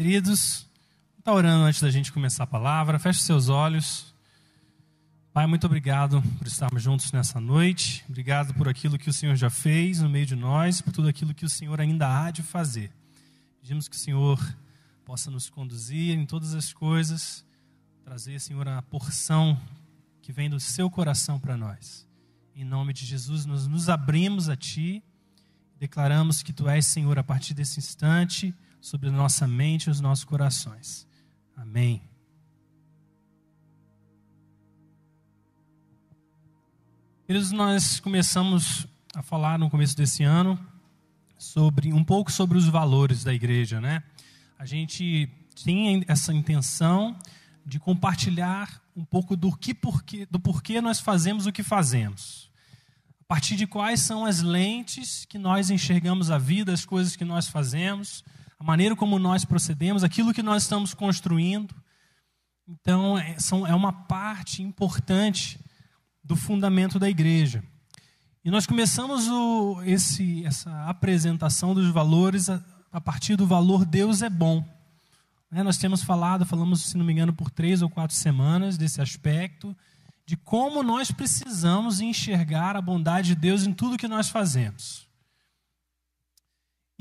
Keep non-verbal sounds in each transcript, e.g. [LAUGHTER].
Queridos, está orando antes da gente começar a palavra, feche seus olhos. Pai, muito obrigado por estarmos juntos nessa noite. Obrigado por aquilo que o Senhor já fez no meio de nós, por tudo aquilo que o Senhor ainda há de fazer. Pedimos que o Senhor possa nos conduzir em todas as coisas, trazer, Senhor, a porção que vem do seu coração para nós. Em nome de Jesus, nós nos abrimos a Ti, declaramos que Tu és, Senhor, a partir desse instante, sobre a nossa mente e os nossos corações. Amém. Queridos, nós começamos a falar no começo desse ano sobre um pouco sobre os valores da igreja, né? A gente tem essa intenção de compartilhar um pouco do que porquê, do porquê nós fazemos o que fazemos. A partir de quais são as lentes que nós enxergamos a vida, as coisas que nós fazemos, a maneira como nós procedemos, aquilo que nós estamos construindo. Então, é, são, é uma parte importante do fundamento da igreja. E nós começamos o, esse, essa apresentação dos valores a, a, partir do valor Deus é bom. Né, nós temos falado, falamos, se não me engano, por três ou quatro semanas desse aspecto, de como nós precisamos enxergar a bondade de Deus em tudo que nós fazemos.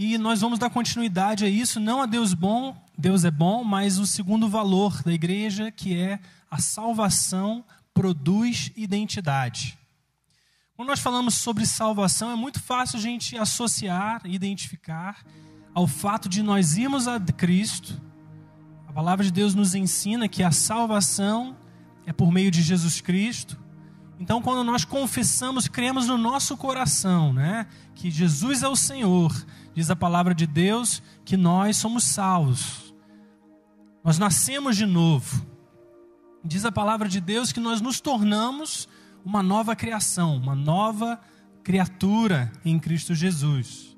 E nós vamos dar continuidade a isso, não a Deus bom, Deus é bom, mas o segundo valor da igreja, que é a salvação produz identidade. Quando nós falamos sobre salvação, é muito fácil a gente associar, identificar ao fato de nós irmos a Cristo. A palavra de Deus nos ensina que a salvação é por meio de Jesus Cristo. Então, quando nós confessamos, cremos no nosso coração, né, que Jesus é o Senhor, diz a palavra de Deus que nós somos salvos. Nós nascemos de novo. Diz a palavra de Deus que nós nos tornamos uma nova criação, uma nova criatura em Cristo Jesus.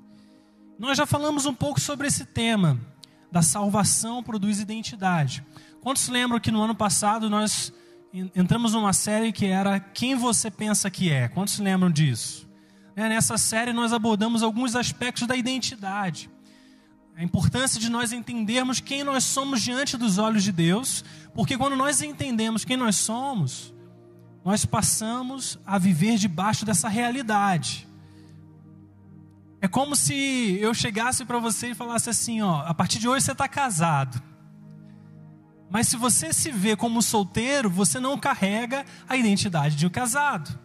Nós já falamos um pouco sobre esse tema da salvação produz identidade. Quantos lembram que no ano passado nós entramos numa série que era Quem Você Pensa Que É? Quantos lembram disso? É, nessa série nós abordamos alguns aspectos da identidade. A importância de nós entendermos quem nós somos diante dos olhos de Deus, porque quando nós entendemos quem nós somos, nós passamos a viver debaixo dessa realidade. É como se eu chegasse para você e falasse assim: ó, a partir de hoje você está casado. Mas se você se vê como solteiro, você não carrega a identidade de um casado.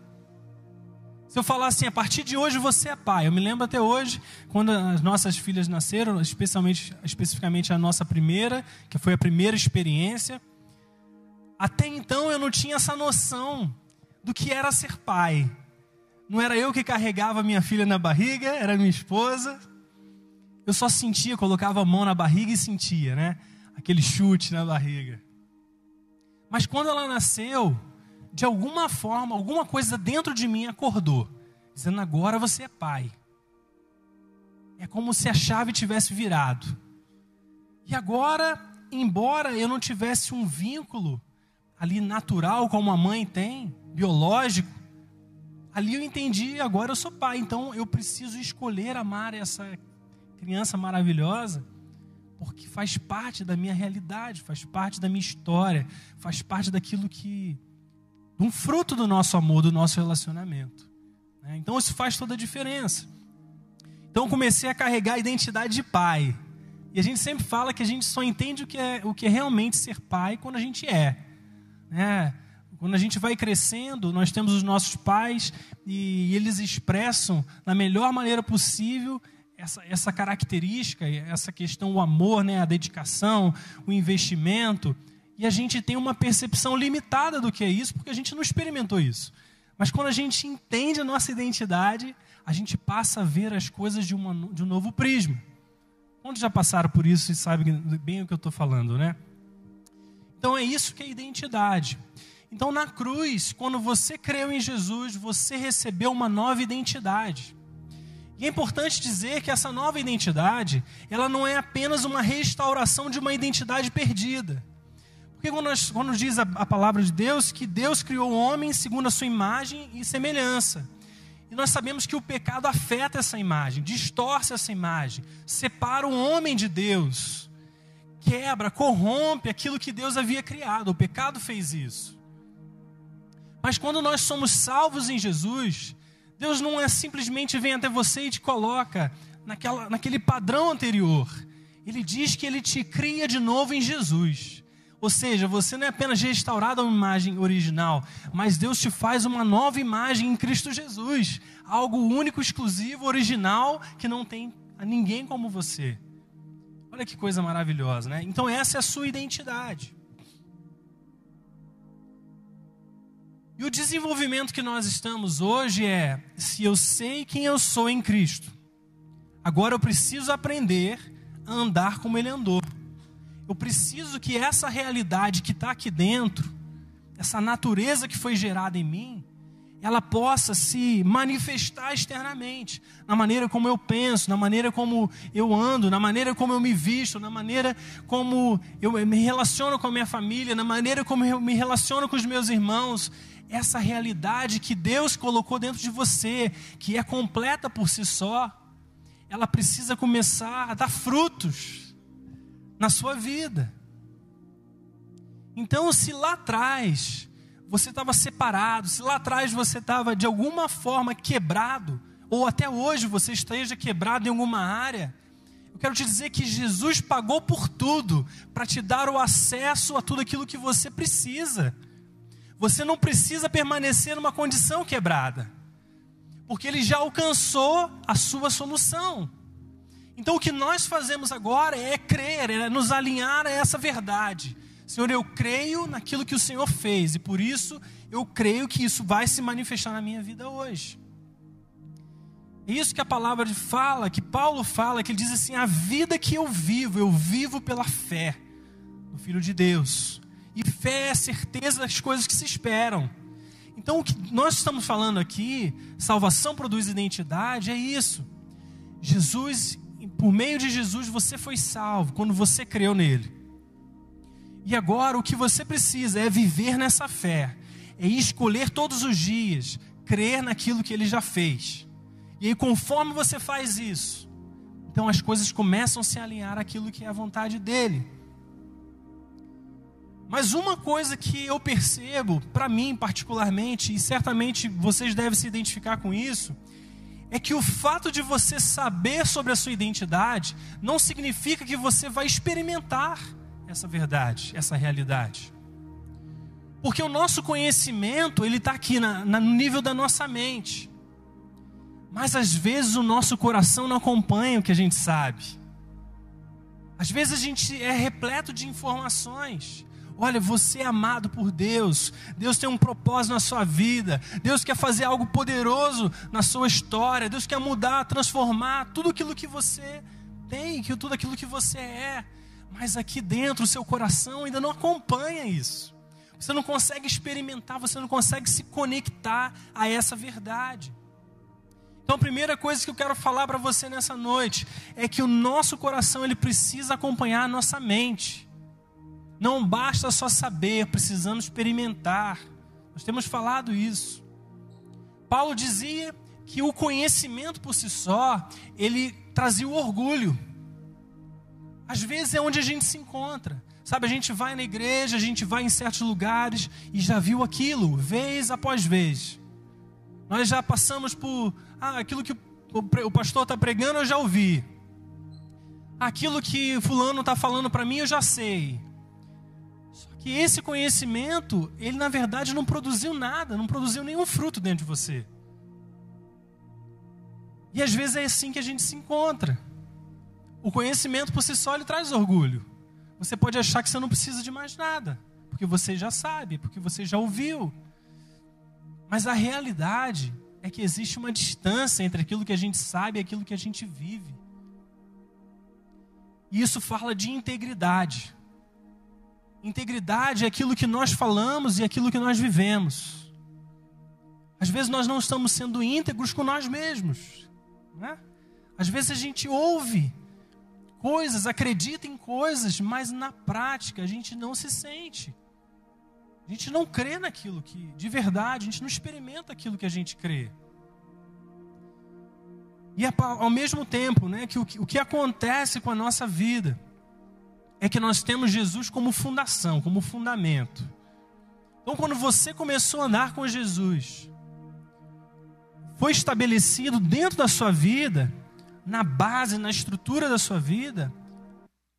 Se eu falar assim, a partir de hoje você é pai. Eu me lembro até hoje, quando as nossas filhas nasceram, especialmente, especificamente a nossa primeira, que foi a primeira experiência. Até então eu não tinha essa noção do que era ser pai. Não era eu que carregava minha filha na barriga, era minha esposa. Eu só sentia, colocava a mão na barriga e sentia, né? Aquele chute na barriga. Mas quando ela nasceu, de alguma forma, alguma coisa dentro de mim acordou, dizendo: agora você é pai. É como se a chave tivesse virado. E agora, embora eu não tivesse um vínculo ali natural como a mãe tem, biológico, ali eu entendi, agora eu sou pai, então eu preciso escolher amar essa criança maravilhosa, porque faz parte da minha realidade, faz parte da minha história, faz parte daquilo que um fruto do nosso amor, do nosso relacionamento. Né? Então isso faz toda a diferença. Então comecei a carregar a identidade de pai. E a gente sempre fala que a gente só entende o que é, o que é realmente ser pai quando a gente é. Né? Quando a gente vai crescendo, nós temos os nossos pais e eles expressam da melhor maneira possível essa, essa característica, essa questão, o amor, né, a dedicação, o investimento. E a gente tem uma percepção limitada do que é isso, porque a gente não experimentou isso. Mas quando a gente entende a nossa identidade, a gente passa a ver as coisas de, uma, de um novo prisma. Quantos já passaram por isso e sabem bem o que eu estou falando, né? Então é isso que é identidade. Então na cruz, quando você creu em Jesus, você recebeu uma nova identidade. E é importante dizer que essa nova identidade, ela não é apenas uma restauração de uma identidade perdida. Porque quando, nós, quando diz a, a palavra de Deus que Deus criou o homem segundo a sua imagem e semelhança. E nós sabemos que o pecado afeta essa imagem, distorce essa imagem, separa o homem de Deus quebra, corrompe aquilo que Deus havia criado. O pecado fez isso. Mas quando nós somos salvos em Jesus, Deus não é simplesmente vem até você e te coloca naquela, naquele padrão anterior. Ele diz que ele te cria de novo em Jesus. Ou seja, você não é apenas restaurado a uma imagem original, mas Deus te faz uma nova imagem em Cristo Jesus. Algo único, exclusivo, original, que não tem a ninguém como você. Olha que coisa maravilhosa, né? Então, essa é a sua identidade. E o desenvolvimento que nós estamos hoje é: se eu sei quem eu sou em Cristo, agora eu preciso aprender a andar como Ele andou. Eu preciso que essa realidade que está aqui dentro, essa natureza que foi gerada em mim, ela possa se manifestar externamente, na maneira como eu penso, na maneira como eu ando, na maneira como eu me visto, na maneira como eu me relaciono com a minha família, na maneira como eu me relaciono com os meus irmãos. Essa realidade que Deus colocou dentro de você, que é completa por si só, ela precisa começar a dar frutos na sua vida. Então, se lá atrás você estava separado, se lá atrás você estava de alguma forma quebrado, ou até hoje você esteja quebrado em alguma área, eu quero te dizer que Jesus pagou por tudo para te dar o acesso a tudo aquilo que você precisa. Você não precisa permanecer numa condição quebrada, porque Ele já alcançou a sua solução. Então o que nós fazemos agora é crer, é nos alinhar a essa verdade. Senhor, eu creio naquilo que o Senhor fez e por isso eu creio que isso vai se manifestar na minha vida hoje. É isso que a palavra fala, que Paulo fala, que ele diz assim: a vida que eu vivo, eu vivo pela fé no Filho de Deus. E fé é certeza das coisas que se esperam. Então, o que nós estamos falando aqui, salvação produz identidade, é isso. Jesus, por meio de Jesus, você foi salvo quando você creu nele. E agora o que você precisa é viver nessa fé, é escolher todos os dias, crer naquilo que ele já fez. E aí, conforme você faz isso, então as coisas começam a se alinhar àquilo que é a vontade dele. Mas uma coisa que eu percebo, para mim particularmente, e certamente vocês devem se identificar com isso, é que o fato de você saber sobre a sua identidade não significa que você vai experimentar essa verdade, essa realidade. Porque o nosso conhecimento, ele está aqui na, na, no nível da nossa mente. Mas às vezes o nosso coração não acompanha o que a gente sabe. Às vezes a gente é repleto de informações. Olha, você é amado por Deus. Deus tem um propósito na sua vida. Deus quer fazer algo poderoso na sua história. Deus quer mudar, transformar tudo aquilo que você tem, tudo aquilo que você é mas aqui dentro o seu coração ainda não acompanha isso. Você não consegue experimentar, você não consegue se conectar a essa verdade. Então, a primeira coisa que eu quero falar para você nessa noite é que o nosso coração ele precisa acompanhar a nossa mente. Não basta só saber, precisamos experimentar. Nós temos falado isso. Paulo dizia que o conhecimento por si só, ele trazia o orgulho. Às vezes é onde a gente se encontra. Sabe, a gente vai na igreja, a gente vai em certos lugares e já viu aquilo, vez após vez. Nós já passamos por. Ah, aquilo que o pastor está pregando, eu já ouvi. Aquilo que Fulano está falando para mim, eu já sei. Que esse conhecimento, ele na verdade não produziu nada, não produziu nenhum fruto dentro de você. E às vezes é assim que a gente se encontra. O conhecimento por si só ele traz orgulho. Você pode achar que você não precisa de mais nada, porque você já sabe, porque você já ouviu. Mas a realidade é que existe uma distância entre aquilo que a gente sabe e aquilo que a gente vive. E isso fala de integridade. Integridade é aquilo que nós falamos e aquilo que nós vivemos. Às vezes nós não estamos sendo íntegros com nós mesmos. Né? Às vezes a gente ouve coisas, acredita em coisas, mas na prática a gente não se sente. A gente não crê naquilo que, de verdade, a gente não experimenta aquilo que a gente crê. E ao mesmo tempo, né, que o, o que acontece com a nossa vida é que nós temos Jesus como fundação, como fundamento. Então, quando você começou a andar com Jesus, foi estabelecido dentro da sua vida, na base, na estrutura da sua vida,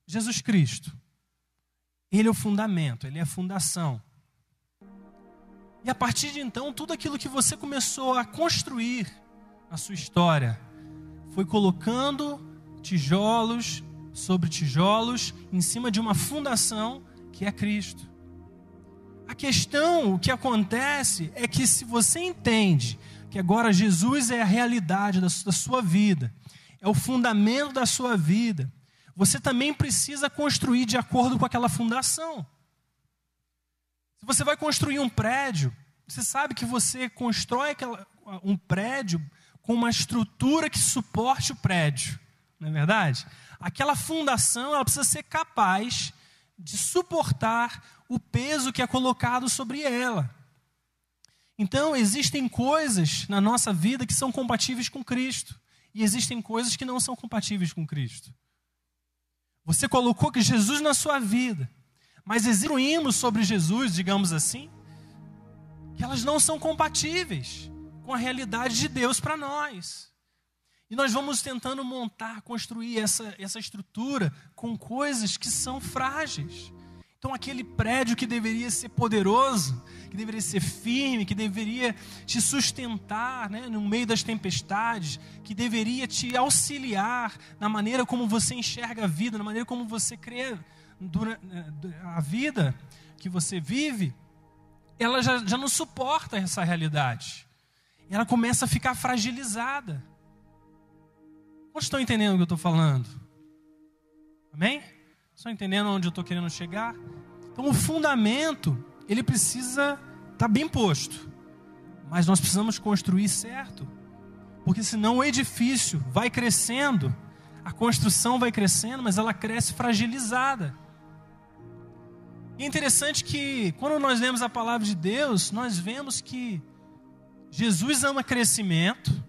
Jesus Cristo. Ele é o fundamento, ele é a fundação. E a partir de então, tudo aquilo que você começou a construir na sua história foi colocando tijolos sobre tijolos em cima de uma fundação que é Cristo. A questão, o que acontece é que se você entende que agora Jesus é a realidade da sua vida, é o fundamento da sua vida, você também precisa construir de acordo com aquela fundação. Se você vai construir um prédio, você sabe que você constrói aquela, um prédio com uma estrutura que suporte o prédio, não é verdade? Aquela fundação ela precisa ser capaz de suportar o peso que é colocado sobre ela. Então, existem coisas na nossa vida que são compatíveis com Cristo, e existem coisas que não são compatíveis com Cristo. Você colocou que Jesus na sua vida, mas exigimos sobre Jesus, digamos assim, que elas não são compatíveis com a realidade de Deus para nós. E nós vamos tentando montar, construir essa, essa estrutura com coisas que são frágeis. Então, aquele prédio que deveria ser poderoso, que deveria ser firme, que deveria te sustentar né, no meio das tempestades, que deveria te auxiliar na maneira como você enxerga a vida, na maneira como você crê eh, a vida que você vive, ela já, já não suporta essa realidade. Ela começa a ficar fragilizada. Quantos estão entendendo o que eu estou falando? Amém? Estão entendendo onde eu estou querendo chegar? Então, o fundamento, ele precisa estar tá bem posto. Mas nós precisamos construir certo. Porque senão o edifício vai crescendo, a construção vai crescendo, mas ela cresce fragilizada. E é interessante que, quando nós lemos a palavra de Deus, nós vemos que Jesus ama crescimento,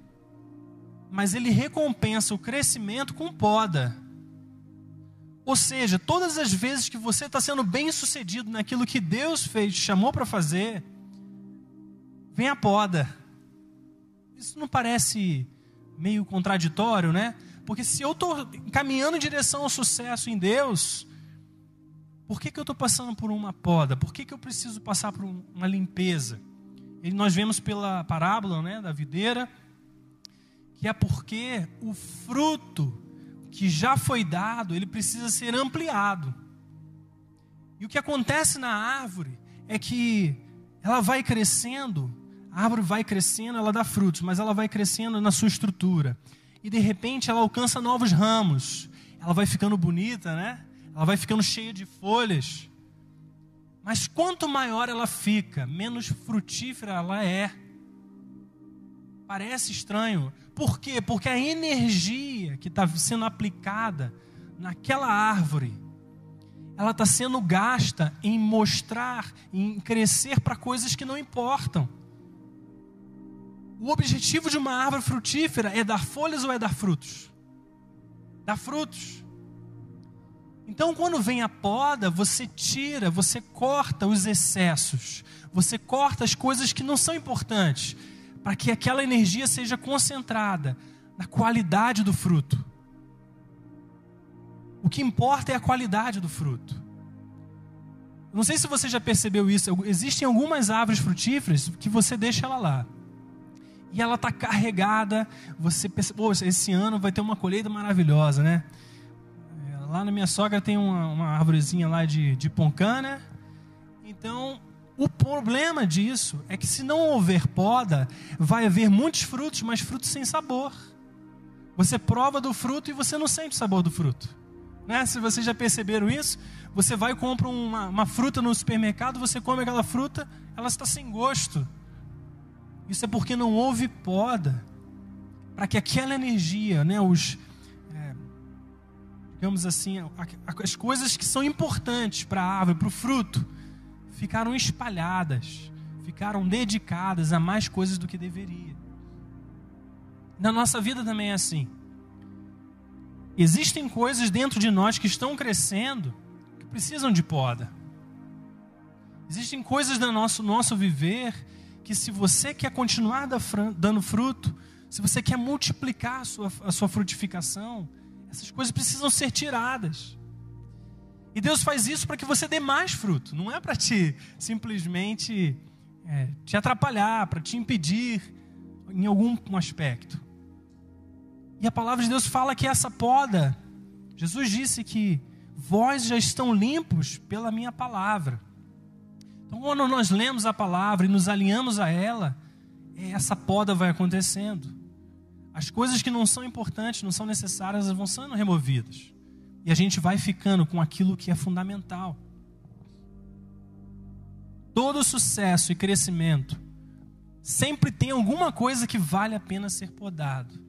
mas ele recompensa o crescimento com poda. Ou seja, todas as vezes que você está sendo bem sucedido naquilo que Deus fez, chamou para fazer, vem a poda. Isso não parece meio contraditório, né? Porque se eu estou caminhando em direção ao sucesso em Deus, por que, que eu estou passando por uma poda? Por que, que eu preciso passar por uma limpeza? E nós vemos pela parábola né, da videira, que é porque o fruto que já foi dado, ele precisa ser ampliado. E o que acontece na árvore é que ela vai crescendo, a árvore vai crescendo, ela dá frutos, mas ela vai crescendo na sua estrutura. E de repente ela alcança novos ramos. Ela vai ficando bonita, né? ela vai ficando cheia de folhas. Mas quanto maior ela fica, menos frutífera ela é. Parece estranho. Por quê? Porque a energia que está sendo aplicada naquela árvore, ela está sendo gasta em mostrar, em crescer para coisas que não importam. O objetivo de uma árvore frutífera é dar folhas ou é dar frutos? Dar frutos. Então, quando vem a poda, você tira, você corta os excessos, você corta as coisas que não são importantes, para que aquela energia seja concentrada na qualidade do fruto. O que importa é a qualidade do fruto. Não sei se você já percebeu isso. Existem algumas árvores frutíferas que você deixa ela lá. E ela está carregada. Você pô, esse ano vai ter uma colheita maravilhosa, né? lá na minha sogra tem uma, uma árvorezinha lá de, de poncana. Então, o problema disso é que se não houver poda, vai haver muitos frutos, mas frutos sem sabor. Você prova do fruto e você não sente o sabor do fruto. Né? Se vocês já perceberam isso, você vai e compra uma, uma fruta no supermercado, você come aquela fruta, ela está sem gosto. Isso é porque não houve poda. Para que aquela energia, né, os, digamos assim, as coisas que são importantes para a árvore, para o fruto, ficaram espalhadas, ficaram dedicadas a mais coisas do que deveria. Na nossa vida também é assim. Existem coisas dentro de nós que estão crescendo precisam de poda. Existem coisas no nosso, nosso viver que, se você quer continuar dando fruto, se você quer multiplicar a sua, a sua frutificação, essas coisas precisam ser tiradas. E Deus faz isso para que você dê mais fruto, não é para te simplesmente é, te atrapalhar, para te impedir em algum aspecto. E a palavra de Deus fala que essa poda, Jesus disse que vós já estão limpos pela minha palavra. Então, quando nós lemos a palavra e nos alinhamos a ela, essa poda vai acontecendo. As coisas que não são importantes, não são necessárias, vão sendo removidas. E a gente vai ficando com aquilo que é fundamental. Todo sucesso e crescimento sempre tem alguma coisa que vale a pena ser podado.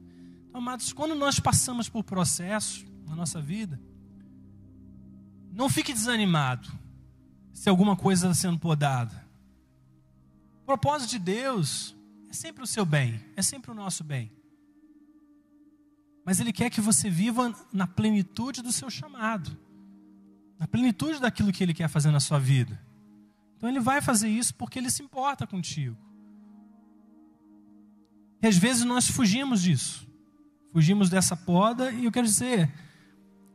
Então, amados, quando nós passamos por processos na nossa vida, não fique desanimado se alguma coisa está sendo podada. O propósito de Deus é sempre o seu bem, é sempre o nosso bem. Mas Ele quer que você viva na plenitude do seu chamado, na plenitude daquilo que Ele quer fazer na sua vida. Então Ele vai fazer isso porque Ele se importa contigo. E às vezes nós fugimos disso, fugimos dessa poda, e eu quero dizer,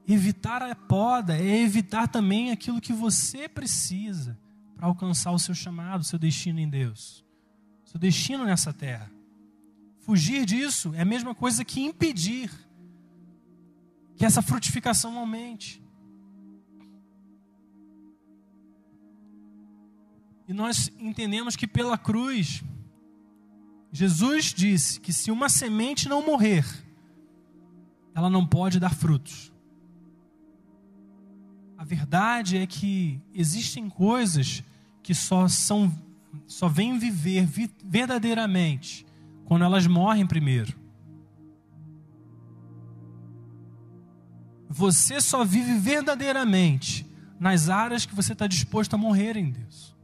Evitar a poda é evitar também aquilo que você precisa para alcançar o seu chamado, o seu destino em Deus, o seu destino nessa terra. Fugir disso é a mesma coisa que impedir que essa frutificação aumente. E nós entendemos que pela cruz, Jesus disse que se uma semente não morrer, ela não pode dar frutos. A verdade é que existem coisas que só são só vêm viver verdadeiramente quando elas morrem primeiro. Você só vive verdadeiramente nas áreas que você está disposto a morrer em Deus.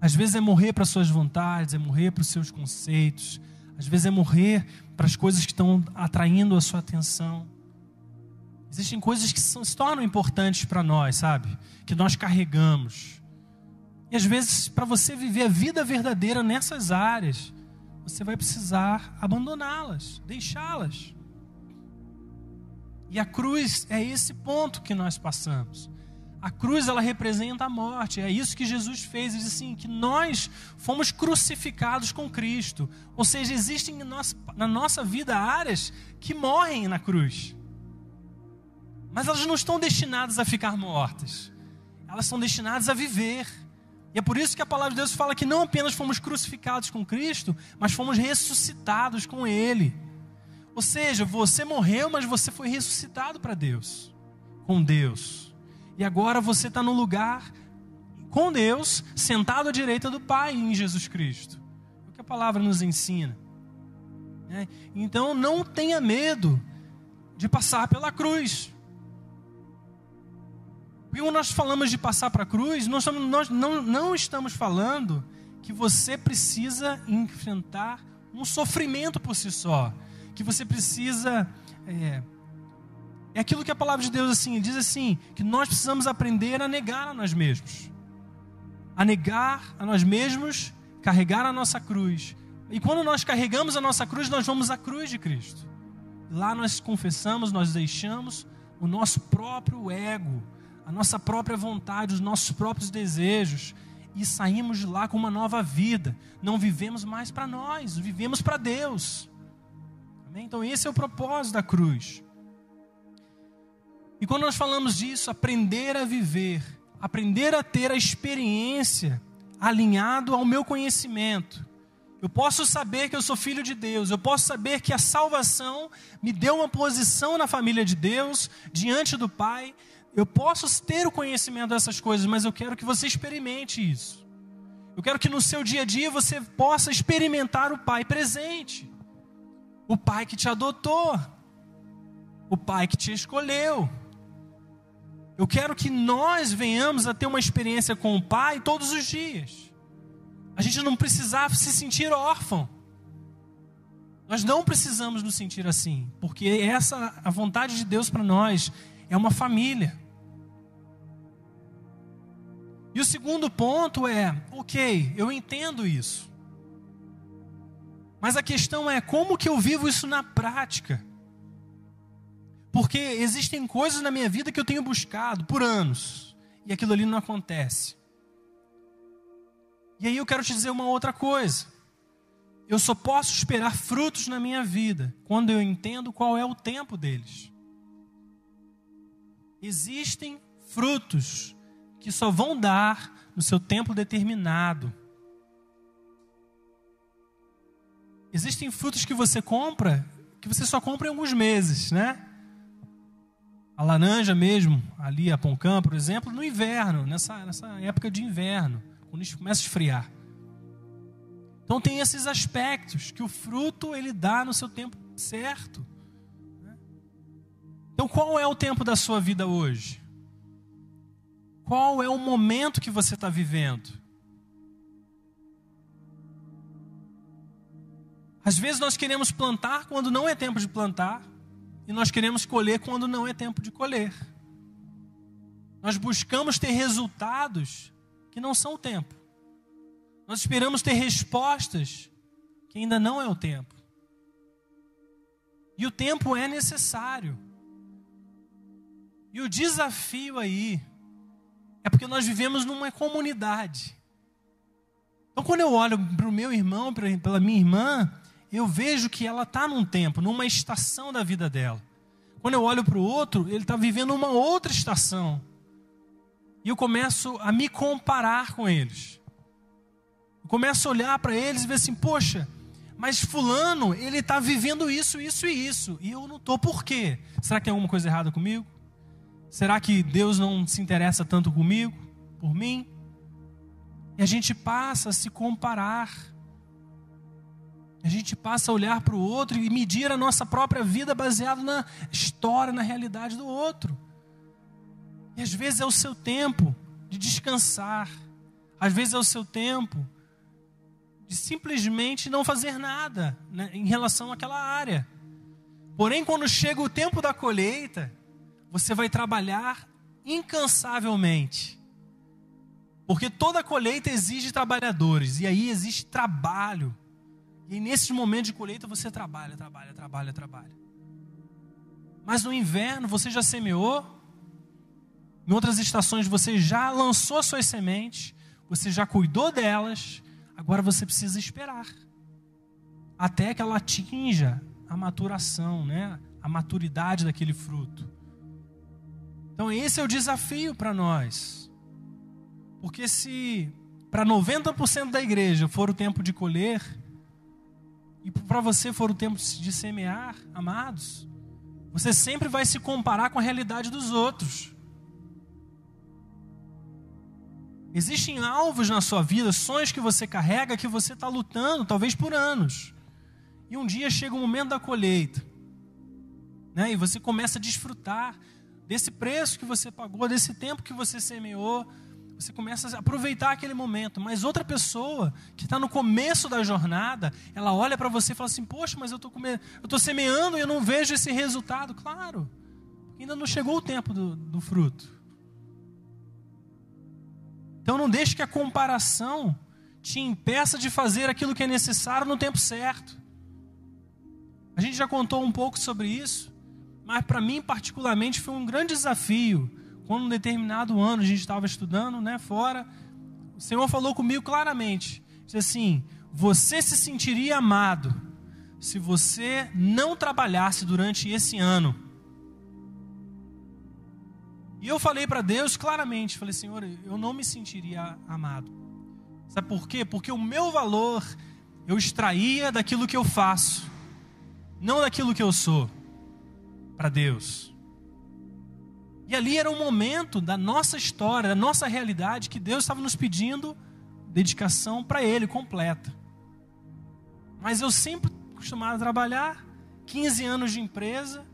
Às vezes é morrer para suas vontades, é morrer para os seus conceitos, às vezes é morrer para as coisas que estão atraindo a sua atenção. Existem coisas que são, se tornam importantes para nós, sabe? Que nós carregamos. E às vezes, para você viver a vida verdadeira nessas áreas, você vai precisar abandoná-las, deixá-las. E a cruz é esse ponto que nós passamos. A cruz ela representa a morte. É isso que Jesus fez. Ele disse assim que nós fomos crucificados com Cristo. Ou seja, existem na nossa vida áreas que morrem na cruz. Mas elas não estão destinadas a ficar mortas. Elas são destinadas a viver. E é por isso que a palavra de Deus fala que não apenas fomos crucificados com Cristo, mas fomos ressuscitados com Ele. Ou seja, você morreu, mas você foi ressuscitado para Deus, com Deus. E agora você está no lugar com Deus, sentado à direita do Pai em Jesus Cristo. É o que a palavra nos ensina. É? Então não tenha medo de passar pela cruz. Porque quando nós falamos de passar para a cruz, nós, nós não, não estamos falando que você precisa enfrentar um sofrimento por si só. Que você precisa. É, é aquilo que a palavra de Deus assim, diz assim: que nós precisamos aprender a negar a nós mesmos. A negar a nós mesmos, carregar a nossa cruz. E quando nós carregamos a nossa cruz, nós vamos à cruz de Cristo. Lá nós confessamos, nós deixamos o nosso próprio ego, a nossa própria vontade, os nossos próprios desejos e saímos de lá com uma nova vida. Não vivemos mais para nós, vivemos para Deus. Amém? Então, esse é o propósito da cruz. E quando nós falamos disso, aprender a viver, aprender a ter a experiência alinhado ao meu conhecimento. Eu posso saber que eu sou filho de Deus, eu posso saber que a salvação me deu uma posição na família de Deus, diante do Pai, eu posso ter o conhecimento dessas coisas, mas eu quero que você experimente isso. Eu quero que no seu dia a dia você possa experimentar o Pai presente. O Pai que te adotou. O Pai que te escolheu. Eu quero que nós venhamos a ter uma experiência com o Pai todos os dias. A gente não precisar se sentir órfão. Nós não precisamos nos sentir assim, porque essa a vontade de Deus para nós é uma família. E o segundo ponto é: ok, eu entendo isso. Mas a questão é como que eu vivo isso na prática? Porque existem coisas na minha vida que eu tenho buscado por anos e aquilo ali não acontece. E aí eu quero te dizer uma outra coisa. Eu só posso esperar frutos na minha vida quando eu entendo qual é o tempo deles. Existem frutos que só vão dar no seu tempo determinado. Existem frutos que você compra que você só compra em alguns meses, né? A laranja mesmo, ali a Poncã, por exemplo, no inverno, nessa, nessa época de inverno, quando começa a esfriar. Então tem esses aspectos que o fruto ele dá no seu tempo certo. Né? Então qual é o tempo da sua vida hoje? Qual é o momento que você está vivendo? Às vezes nós queremos plantar quando não é tempo de plantar, e nós queremos colher quando não é tempo de colher. Nós buscamos ter resultados que não são o tempo. Nós esperamos ter respostas que ainda não é o tempo. E o tempo é necessário. E o desafio aí é porque nós vivemos numa comunidade. Então, quando eu olho para o meu irmão, pela minha irmã, eu vejo que ela está num tempo, numa estação da vida dela. Quando eu olho para o outro, ele está vivendo uma outra estação. E eu começo a me comparar com eles. Eu começo a olhar para eles e ver assim, poxa, mas fulano, ele está vivendo isso, isso e isso. E eu não estou, por quê? Será que tem alguma coisa errada comigo? Será que Deus não se interessa tanto comigo, por mim? E a gente passa a se comparar. A gente passa a olhar para o outro e medir a nossa própria vida baseado na história, na realidade do outro. E às vezes é o seu tempo de descansar. Às vezes é o seu tempo de simplesmente não fazer nada né, em relação àquela área. Porém, quando chega o tempo da colheita, você vai trabalhar incansavelmente. Porque toda colheita exige trabalhadores, e aí existe trabalho. E nesse momento de colheita você trabalha, trabalha, trabalha, trabalha. Mas no inverno você já semeou, em outras estações você já lançou suas sementes, você já cuidou delas, Agora você precisa esperar até que ela atinja a maturação, né? a maturidade daquele fruto. Então, esse é o desafio para nós. Porque se para 90% da igreja for o tempo de colher, e para você for o tempo de semear, amados, você sempre vai se comparar com a realidade dos outros. Existem alvos na sua vida, sonhos que você carrega, que você está lutando, talvez por anos. E um dia chega o momento da colheita. Né? E você começa a desfrutar desse preço que você pagou, desse tempo que você semeou. Você começa a aproveitar aquele momento. Mas outra pessoa que está no começo da jornada, ela olha para você e fala assim: Poxa, mas eu estou semeando e eu não vejo esse resultado. Claro, ainda não chegou o tempo do, do fruto. Então não deixe que a comparação te impeça de fazer aquilo que é necessário no tempo certo. A gente já contou um pouco sobre isso, mas para mim particularmente foi um grande desafio. Quando um determinado ano a gente estava estudando, né, fora, o Senhor falou comigo claramente, disse assim: "Você se sentiria amado se você não trabalhasse durante esse ano." E eu falei para Deus claramente, falei, Senhor, eu não me sentiria amado. Sabe por quê? Porque o meu valor eu extraía daquilo que eu faço, não daquilo que eu sou, para Deus. E ali era um momento da nossa história, da nossa realidade, que Deus estava nos pedindo dedicação para Ele completa. Mas eu sempre costumava trabalhar, 15 anos de empresa,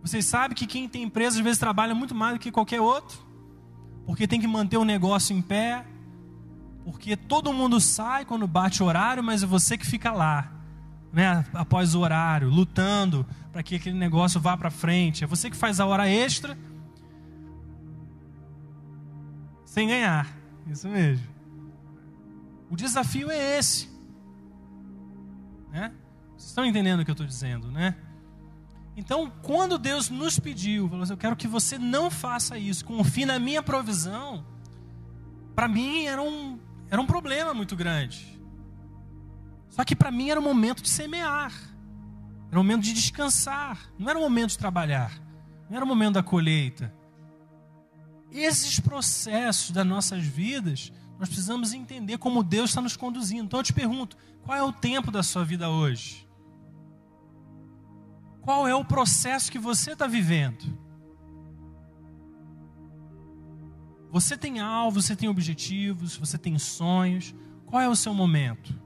vocês sabem que quem tem empresa às vezes trabalha muito mais do que qualquer outro, porque tem que manter o negócio em pé, porque todo mundo sai quando bate horário, mas é você que fica lá, né, após o horário, lutando para que aquele negócio vá para frente. É você que faz a hora extra sem ganhar. Isso mesmo. O desafio é esse. Né? Vocês estão entendendo o que eu estou dizendo, né? Então, quando Deus nos pediu, falou assim, eu quero que você não faça isso, confie na minha provisão, para mim era um, era um problema muito grande. Só que para mim era um momento de semear, era um momento de descansar, não era um momento de trabalhar, não era um momento da colheita. Esses processos das nossas vidas, nós precisamos entender como Deus está nos conduzindo. Então eu te pergunto: qual é o tempo da sua vida hoje? Qual é o processo que você está vivendo? Você tem alvos, você tem objetivos, você tem sonhos. Qual é o seu momento?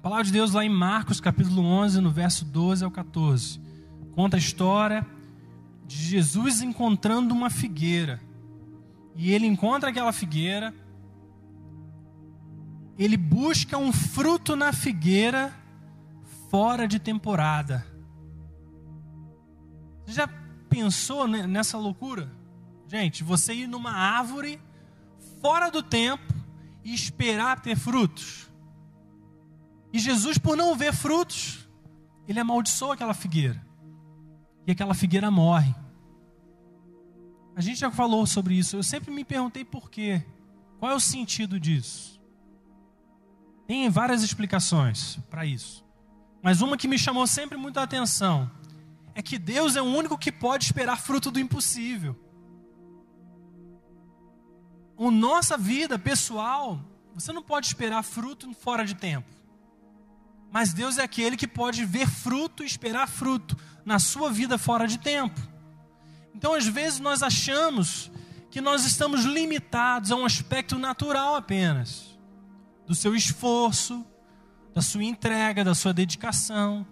A palavra de Deus lá em Marcos, capítulo 11, no verso 12 ao 14, conta a história de Jesus encontrando uma figueira. E ele encontra aquela figueira ele busca um fruto na figueira fora de temporada. Você já pensou nessa loucura? Gente, você ir numa árvore fora do tempo e esperar ter frutos. E Jesus, por não ver frutos, ele amaldiçoa aquela figueira. E aquela figueira morre. A gente já falou sobre isso. Eu sempre me perguntei por quê. Qual é o sentido disso? Tem várias explicações para isso. Mas uma que me chamou sempre muita atenção é que Deus é o único que pode esperar fruto do impossível. A nossa vida pessoal, você não pode esperar fruto fora de tempo. Mas Deus é aquele que pode ver fruto e esperar fruto na sua vida fora de tempo. Então, às vezes, nós achamos que nós estamos limitados a um aspecto natural apenas do seu esforço, da sua entrega, da sua dedicação.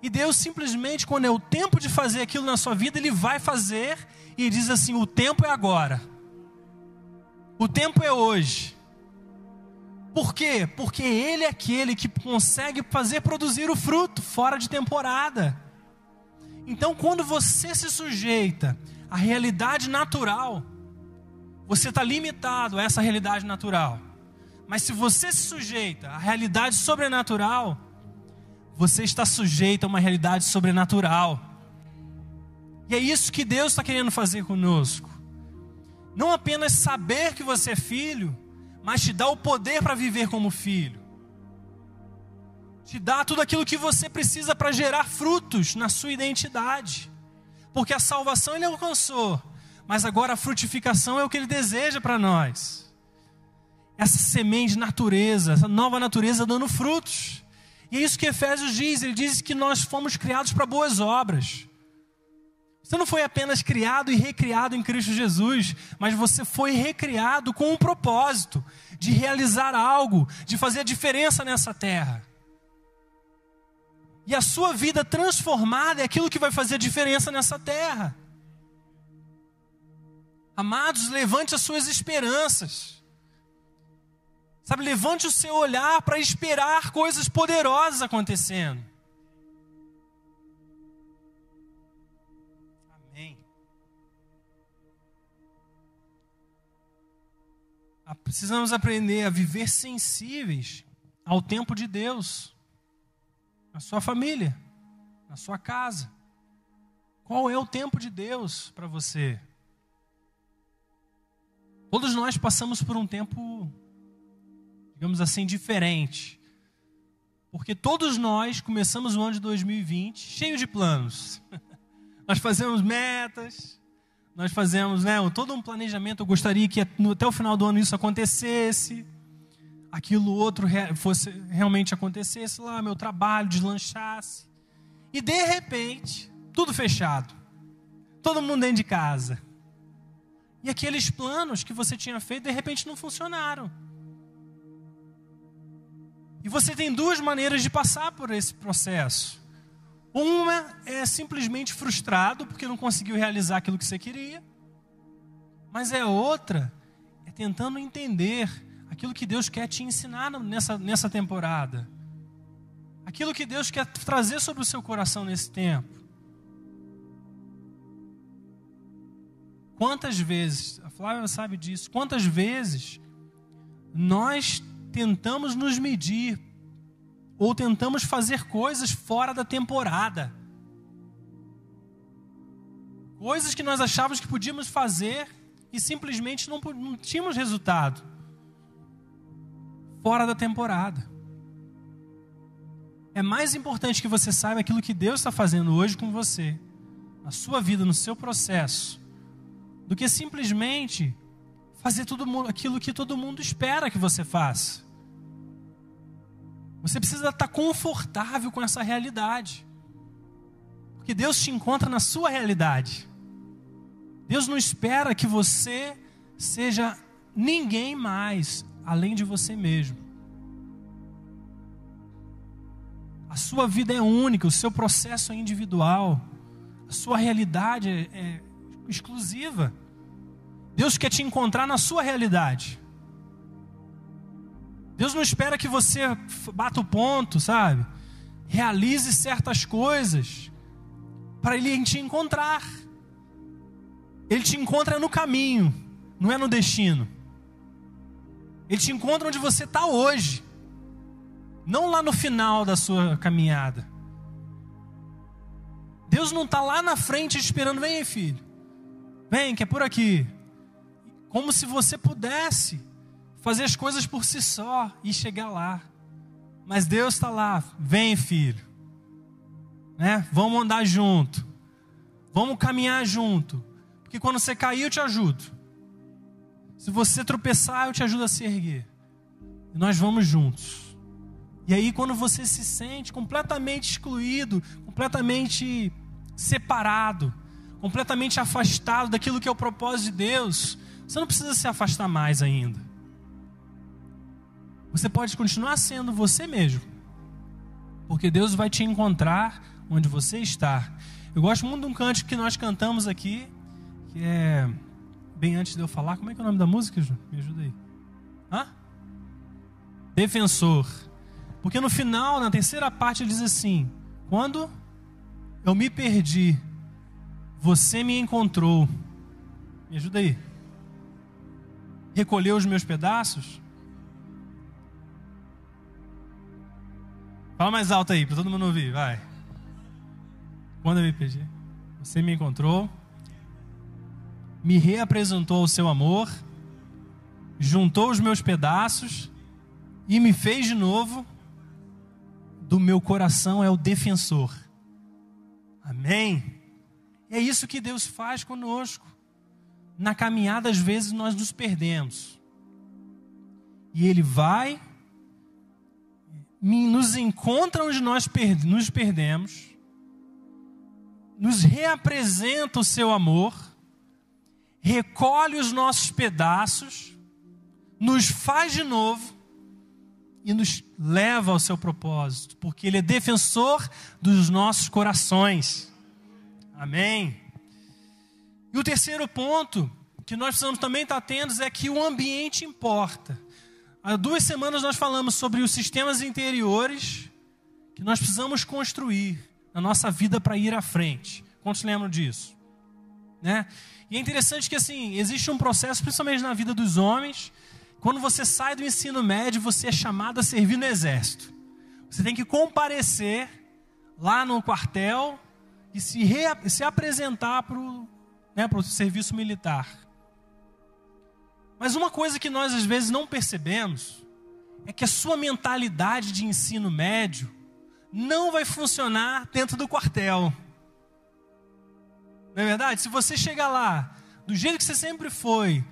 E Deus simplesmente, quando é o tempo de fazer aquilo na sua vida, Ele vai fazer e diz assim: o tempo é agora, o tempo é hoje. Por quê? Porque Ele é aquele que consegue fazer produzir o fruto fora de temporada. Então, quando você se sujeita à realidade natural, você está limitado a essa realidade natural. Mas se você se sujeita à realidade sobrenatural, você está sujeito a uma realidade sobrenatural. E é isso que Deus está querendo fazer conosco. Não apenas saber que você é filho, mas te dar o poder para viver como filho. Te dá tudo aquilo que você precisa para gerar frutos na sua identidade. Porque a salvação ele alcançou, mas agora a frutificação é o que ele deseja para nós essa semente de natureza, essa nova natureza dando frutos. E é isso que Efésios diz: ele diz que nós fomos criados para boas obras. Você não foi apenas criado e recriado em Cristo Jesus, mas você foi recriado com um propósito de realizar algo, de fazer a diferença nessa terra. E a sua vida transformada é aquilo que vai fazer a diferença nessa terra. Amados, levante as suas esperanças. Sabe, levante o seu olhar para esperar coisas poderosas acontecendo. Precisamos aprender a viver sensíveis ao tempo de Deus, na sua família, na sua casa. Qual é o tempo de Deus para você? Todos nós passamos por um tempo digamos assim, diferente. Porque todos nós começamos o ano de 2020 cheio de planos. [LAUGHS] nós fazemos metas, nós fazemos né, todo um planejamento. Eu gostaria que até o final do ano isso acontecesse, aquilo outro fosse realmente acontecesse lá, meu trabalho deslanchasse. E de repente, tudo fechado. Todo mundo dentro de casa. E aqueles planos que você tinha feito, de repente não funcionaram. E você tem duas maneiras de passar por esse processo. Uma é simplesmente frustrado porque não conseguiu realizar aquilo que você queria. Mas é outra é tentando entender aquilo que Deus quer te ensinar nessa, nessa temporada, aquilo que Deus quer trazer sobre o seu coração nesse tempo. Quantas vezes, a Flávia sabe disso, quantas vezes nós tentamos nos medir ou tentamos fazer coisas fora da temporada. Coisas que nós achávamos que podíamos fazer e simplesmente não, não tínhamos resultado. Fora da temporada. É mais importante que você saiba aquilo que Deus está fazendo hoje com você, na sua vida, no seu processo, do que simplesmente fazer tudo aquilo que todo mundo espera que você faça. Você precisa estar confortável com essa realidade. Porque Deus te encontra na sua realidade. Deus não espera que você seja ninguém mais além de você mesmo. A sua vida é única, o seu processo é individual, a sua realidade é, exclusiva. Deus quer te encontrar na sua realidade. Deus não espera que você bata o ponto, sabe? Realize certas coisas para Ele te encontrar. Ele te encontra no caminho, não é no destino. Ele te encontra onde você está hoje, não lá no final da sua caminhada. Deus não está lá na frente esperando, vem filho, vem, que é por aqui. Como se você pudesse fazer as coisas por si só e chegar lá. Mas Deus está lá, vem filho, né? Vamos andar junto, vamos caminhar junto, porque quando você cair eu te ajudo. Se você tropeçar eu te ajudo a se erguer. E nós vamos juntos. E aí quando você se sente completamente excluído, completamente separado, completamente afastado daquilo que é o propósito de Deus, você não precisa se afastar mais ainda. Você pode continuar sendo você mesmo. Porque Deus vai te encontrar onde você está. Eu gosto muito de um cântico que nós cantamos aqui, que é bem antes de eu falar, como é que é o nome da música, Ju? Me ajuda aí. Hã? Defensor. Porque no final, na terceira parte, ele diz assim: Quando eu me perdi, você me encontrou. Me ajuda aí. Recolheu os meus pedaços? Fala mais alto aí, para todo mundo ouvir, vai. Quando eu me perdi, você me encontrou, me reapresentou o seu amor, juntou os meus pedaços e me fez de novo. Do meu coração é o defensor. Amém? É isso que Deus faz conosco. Na caminhada, às vezes, nós nos perdemos. E Ele vai nos encontra onde nós nos perdemos, nos reapresenta o seu amor, recolhe os nossos pedaços, nos faz de novo e nos leva ao seu propósito, porque Ele é defensor dos nossos corações. Amém. E o terceiro ponto que nós precisamos também estar atentos é que o ambiente importa. Há duas semanas nós falamos sobre os sistemas interiores que nós precisamos construir na nossa vida para ir à frente. Quantos lembram disso? Né? E é interessante que assim, existe um processo, principalmente na vida dos homens, quando você sai do ensino médio, você é chamado a servir no exército. Você tem que comparecer lá no quartel e se, se apresentar para o né, serviço militar. Mas uma coisa que nós às vezes não percebemos é que a sua mentalidade de ensino médio não vai funcionar dentro do quartel. Não é verdade? Se você chegar lá do jeito que você sempre foi,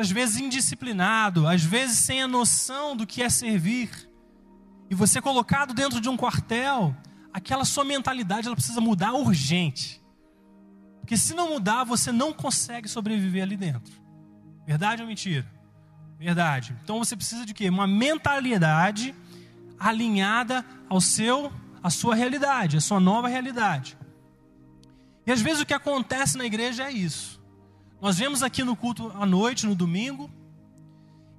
às vezes indisciplinado, às vezes sem a noção do que é servir, e você colocado dentro de um quartel, aquela sua mentalidade ela precisa mudar urgente. Porque se não mudar, você não consegue sobreviver ali dentro. Verdade ou mentira? Verdade. Então você precisa de quê? Uma mentalidade alinhada ao seu, à sua realidade, à sua nova realidade. E às vezes o que acontece na igreja é isso. Nós vemos aqui no culto à noite, no domingo,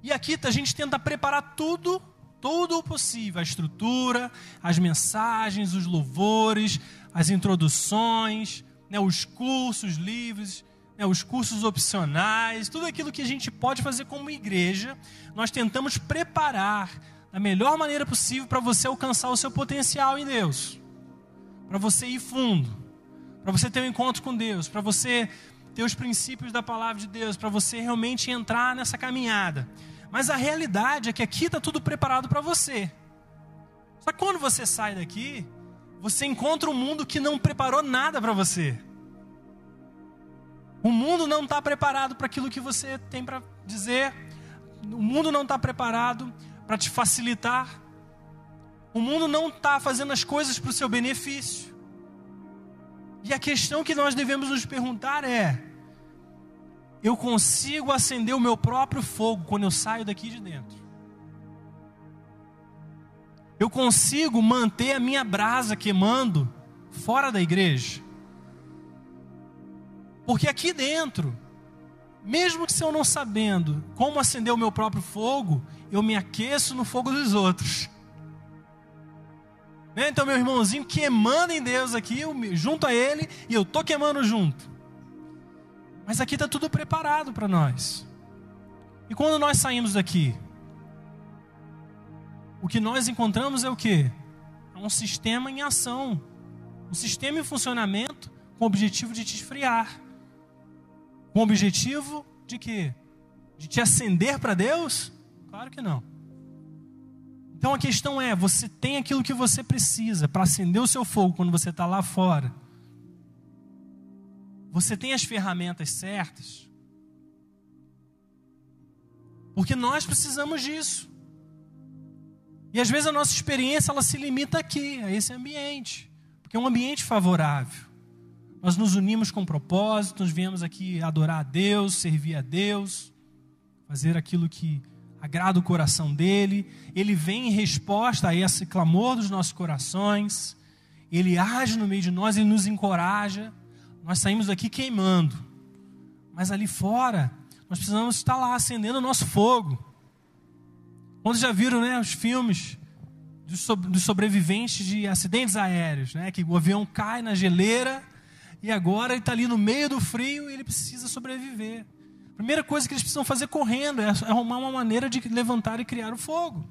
e aqui a gente tenta preparar tudo, tudo o possível, a estrutura, as mensagens, os louvores, as introduções, né, os cursos livres, né, os cursos opcionais, tudo aquilo que a gente pode fazer como igreja, nós tentamos preparar da melhor maneira possível para você alcançar o seu potencial em Deus, para você ir fundo, para você ter um encontro com Deus, para você ter os princípios da palavra de Deus, para você realmente entrar nessa caminhada. Mas a realidade é que aqui está tudo preparado para você. Só que quando você sai daqui, você encontra um mundo que não preparou nada para você. O mundo não está preparado para aquilo que você tem para dizer. O mundo não está preparado para te facilitar. O mundo não está fazendo as coisas para o seu benefício. E a questão que nós devemos nos perguntar é: eu consigo acender o meu próprio fogo quando eu saio daqui de dentro. Eu consigo manter a minha brasa queimando fora da igreja. Porque aqui dentro, mesmo que se eu não sabendo como acender o meu próprio fogo, eu me aqueço no fogo dos outros. Né? Então, meu irmãozinho queimando em Deus aqui, junto a ele, e eu tô queimando junto. Mas aqui está tudo preparado para nós. E quando nós saímos daqui, o que nós encontramos é o que? É um sistema em ação. Um sistema em funcionamento com o objetivo de te esfriar. Com o objetivo de quê? De te acender para Deus? Claro que não. Então a questão é: você tem aquilo que você precisa para acender o seu fogo quando você está lá fora. Você tem as ferramentas certas? Porque nós precisamos disso. E às vezes a nossa experiência ela se limita aqui, a esse ambiente, porque é um ambiente favorável. Nós nos unimos com propósito, nós viemos aqui adorar a Deus, servir a Deus, fazer aquilo que agrada o coração dele. Ele vem em resposta a esse clamor dos nossos corações. Ele age no meio de nós, ele nos encoraja. Nós saímos daqui queimando, mas ali fora, nós precisamos estar lá acendendo o nosso fogo. Quando já viram né, os filmes dos sobreviventes de acidentes aéreos, né, que o avião cai na geleira e agora ele está ali no meio do frio e ele precisa sobreviver. A primeira coisa que eles precisam fazer correndo é arrumar uma maneira de levantar e criar o fogo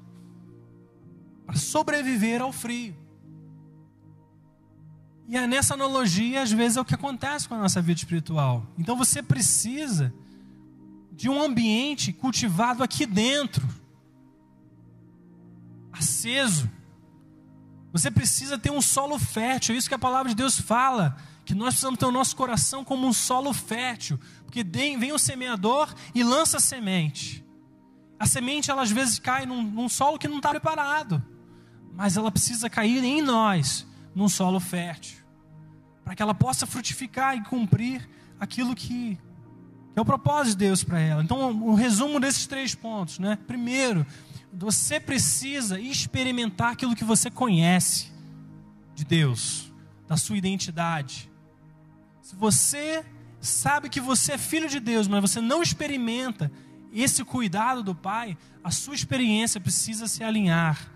para sobreviver ao frio. E é nessa analogia, às vezes, é o que acontece com a nossa vida espiritual. Então você precisa de um ambiente cultivado aqui dentro, aceso. Você precisa ter um solo fértil, é isso que a palavra de Deus fala, que nós precisamos ter o nosso coração como um solo fértil, porque vem o semeador e lança a semente. A semente, ela às vezes cai num, num solo que não está preparado, mas ela precisa cair em nós, num solo fértil para que ela possa frutificar e cumprir aquilo que, é o propósito de Deus para ela. Então, o resumo desses três pontos, né? Primeiro, você precisa experimentar aquilo que você conhece de Deus, da sua identidade. Se você sabe que você é filho de Deus, mas você não experimenta esse cuidado do Pai, a sua experiência precisa se alinhar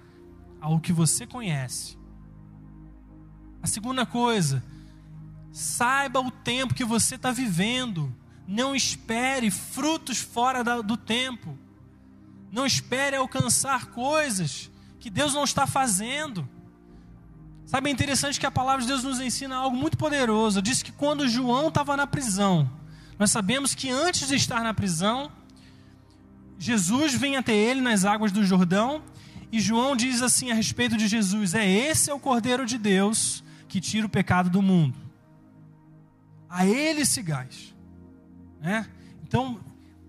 ao que você conhece. A segunda coisa, Saiba o tempo que você está vivendo. Não espere frutos fora do tempo. Não espere alcançar coisas que Deus não está fazendo. Sabe, é interessante que a palavra de Deus nos ensina algo muito poderoso. Diz que quando João estava na prisão, nós sabemos que antes de estar na prisão, Jesus vem até ele nas águas do Jordão e João diz assim a respeito de Jesus: É esse é o Cordeiro de Deus que tira o pecado do mundo a ele gás. Né? Então,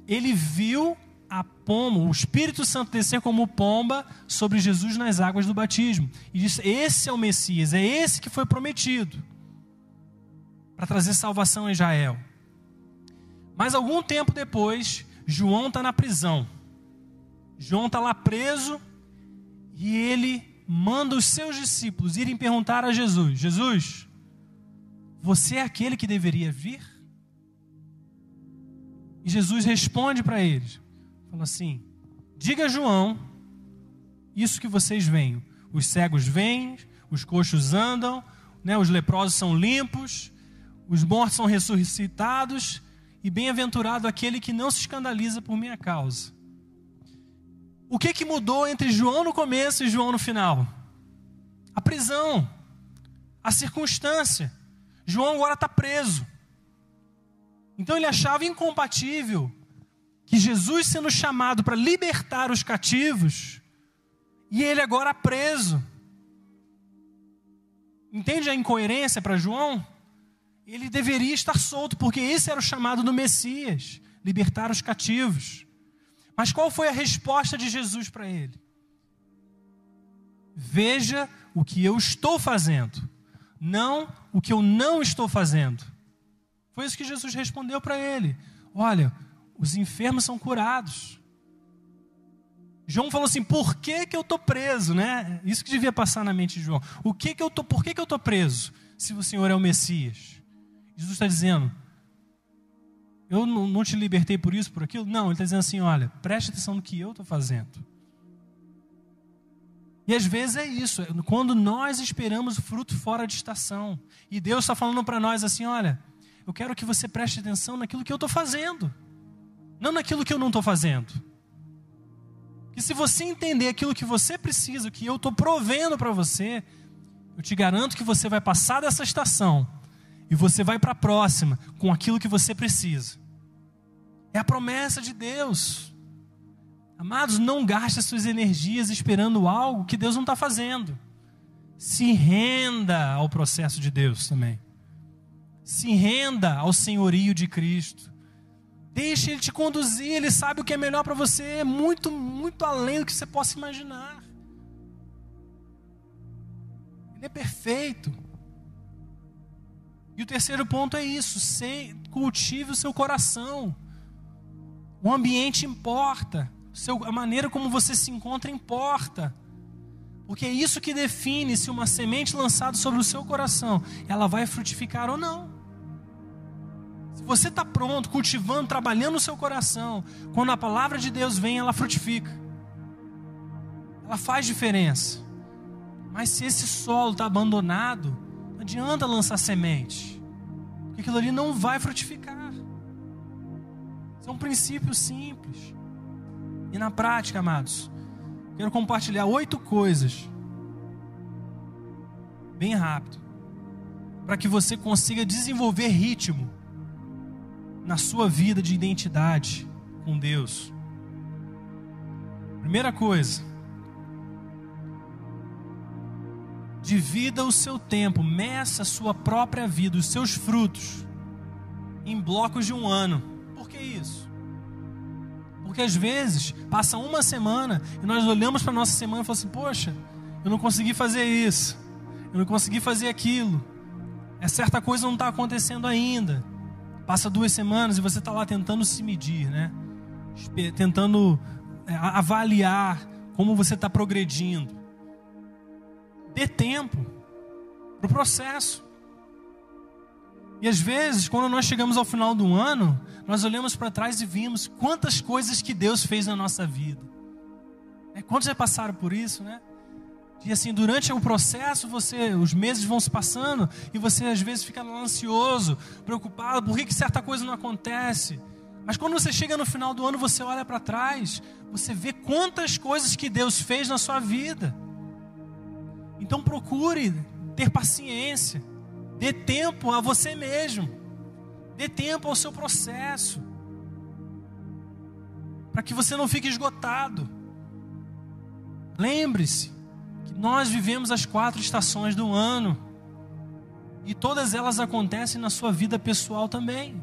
ele viu a pomba, o Espírito Santo descer como pomba sobre Jesus nas águas do batismo. E disse: Esse é o Messias, é esse que foi prometido para trazer salvação a Israel. Mas algum tempo depois, João está na prisão. João está lá preso e ele manda os seus discípulos irem perguntar a Jesus: Jesus, você é aquele que deveria vir? E Jesus responde para eles: fala assim: diga João isso que vocês veem. Os cegos vêm, os coxos andam, né, os leprosos são limpos, os mortos são ressuscitados, e bem-aventurado aquele que não se escandaliza por minha causa. O que, que mudou entre João no começo e João no final? A prisão, a circunstância. João agora está preso. Então ele achava incompatível que Jesus sendo chamado para libertar os cativos e ele agora preso. Entende a incoerência para João? Ele deveria estar solto, porque esse era o chamado do Messias libertar os cativos. Mas qual foi a resposta de Jesus para ele? Veja o que eu estou fazendo, não o que eu não estou fazendo. Foi isso que Jesus respondeu para ele. Olha, os enfermos são curados. João falou assim: por que, que eu estou preso? Né? Isso que devia passar na mente de João. O que que eu tô, por que, que eu estou preso? Se o Senhor é o Messias. Jesus está dizendo: eu não, não, te libertei por isso, por aquilo? Não, ele está dizendo assim: olha, preste atenção no que eu estou fazendo. E às vezes é isso, é quando nós esperamos o fruto fora de estação. E Deus está falando para nós assim: olha, eu quero que você preste atenção naquilo que eu estou fazendo, não naquilo que eu não estou fazendo. Que se você entender aquilo que você precisa, o que eu estou provendo para você, eu te garanto que você vai passar dessa estação e você vai para a próxima com aquilo que você precisa. É a promessa de Deus. Amados, não gaste as suas energias esperando algo que Deus não está fazendo. Se renda ao processo de Deus também. Se renda ao senhorio de Cristo. Deixe Ele te conduzir, Ele sabe o que é melhor para você, é muito, muito além do que você possa imaginar. Ele é perfeito. E o terceiro ponto é isso: cultive o seu coração. O ambiente importa, a maneira como você se encontra importa. Porque é isso que define se uma semente lançada sobre o seu coração, ela vai frutificar ou não. Se você está pronto, cultivando, trabalhando o seu coração, quando a palavra de Deus vem, ela frutifica. Ela faz diferença. Mas se esse solo está abandonado, não adianta lançar semente, porque aquilo ali não vai frutificar. Isso é um princípio simples. E na prática, amados, quero compartilhar oito coisas, bem rápido, para que você consiga desenvolver ritmo na sua vida de identidade com Deus. Primeira coisa, Divida o seu tempo, meça a sua própria vida, os seus frutos, em blocos de um ano. Por que isso? Porque às vezes passa uma semana e nós olhamos para a nossa semana e falamos assim: Poxa, eu não consegui fazer isso, eu não consegui fazer aquilo, é certa coisa não está acontecendo ainda. Passa duas semanas e você está lá tentando se medir, né? Tentando é, avaliar como você está progredindo. Dê tempo para o processo. E às vezes, quando nós chegamos ao final do ano, nós olhamos para trás e vimos quantas coisas que Deus fez na nossa vida. É, quantos já passaram por isso, né? E assim, durante o processo, você, os meses vão se passando e você às vezes fica ansioso, preocupado, por que, que certa coisa não acontece? Mas quando você chega no final do ano, você olha para trás, você vê quantas coisas que Deus fez na sua vida. Então procure ter paciência, dê tempo a você mesmo, dê tempo ao seu processo, para que você não fique esgotado. Lembre-se nós vivemos as quatro estações do ano e todas elas acontecem na sua vida pessoal também.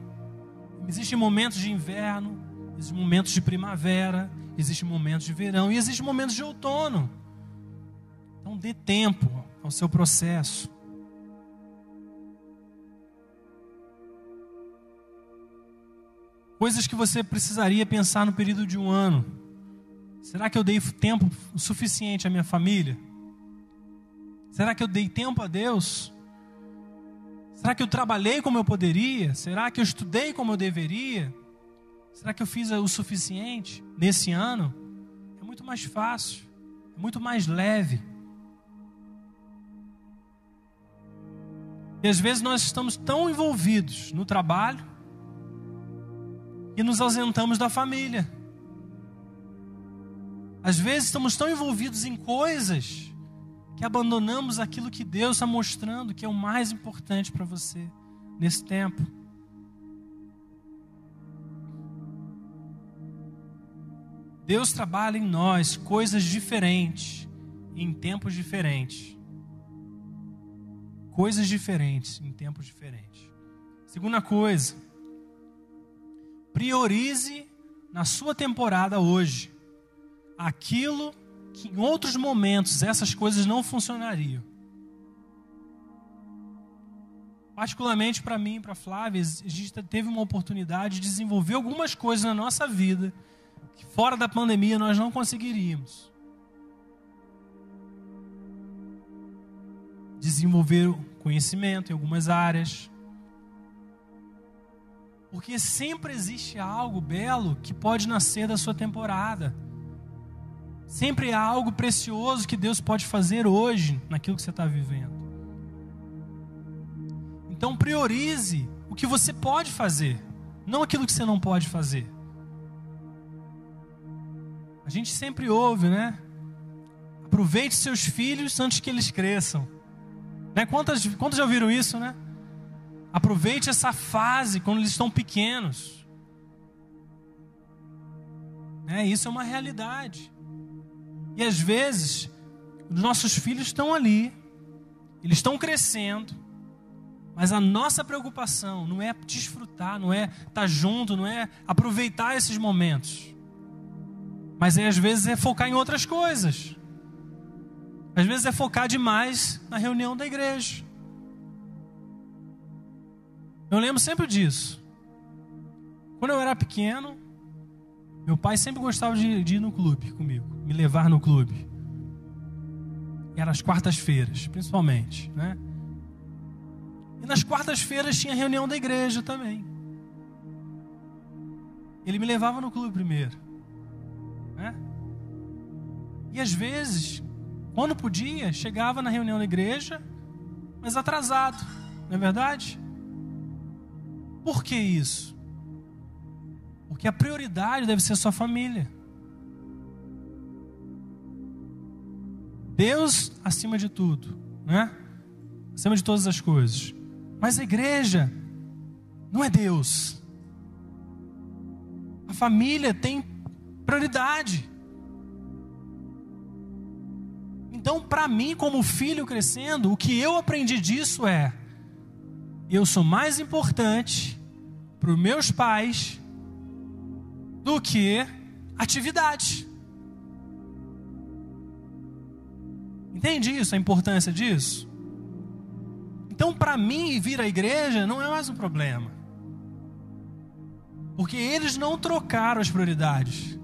Existem momentos de inverno, existem momentos de primavera, existem momentos de verão e existem momentos de outono. Então dê tempo ao seu processo. Coisas que você precisaria pensar no período de um ano. Será que eu dei tempo suficiente à minha família? Será que eu dei tempo a Deus? Será que eu trabalhei como eu poderia? Será que eu estudei como eu deveria? Será que eu fiz o suficiente nesse ano? É muito mais fácil, é muito mais leve. E às vezes nós estamos tão envolvidos no trabalho e nos ausentamos da família. Às vezes estamos tão envolvidos em coisas que abandonamos aquilo que Deus está mostrando que é o mais importante para você nesse tempo. Deus trabalha em nós coisas diferentes, em tempos diferentes. Coisas diferentes, em tempos diferentes. Segunda coisa, priorize na sua temporada hoje aquilo que em outros momentos essas coisas não funcionariam. Particularmente para mim e para Flávia, a gente teve uma oportunidade de desenvolver algumas coisas na nossa vida que fora da pandemia nós não conseguiríamos. Desenvolver conhecimento em algumas áreas. Porque sempre existe algo belo que pode nascer da sua temporada. Sempre há algo precioso que Deus pode fazer hoje naquilo que você está vivendo. Então priorize o que você pode fazer, não aquilo que você não pode fazer. A gente sempre ouve, né? Aproveite seus filhos antes que eles cresçam. Né? Quantas, quantos já ouviram isso, né? Aproveite essa fase quando eles estão pequenos. Né? Isso é uma realidade. E às vezes, os nossos filhos estão ali, eles estão crescendo, mas a nossa preocupação não é desfrutar, não é estar tá junto, não é aproveitar esses momentos. Mas é, às vezes é focar em outras coisas. Às vezes é focar demais na reunião da igreja. Eu lembro sempre disso. Quando eu era pequeno, meu pai sempre gostava de, de ir no clube comigo, me levar no clube. Era as quartas-feiras, principalmente, né? E nas quartas-feiras tinha reunião da igreja também. Ele me levava no clube primeiro, né? E às vezes, quando podia, chegava na reunião da igreja, mas atrasado, não é verdade? Por que isso? Porque a prioridade deve ser sua família. Deus acima de tudo, né? Acima de todas as coisas. Mas a igreja não é Deus. A família tem prioridade. Então, para mim, como filho crescendo, o que eu aprendi disso é: eu sou mais importante para os meus pais do que atividade. Entende isso, a importância disso? Então, para mim, vir à igreja não é mais um problema. Porque eles não trocaram as prioridades.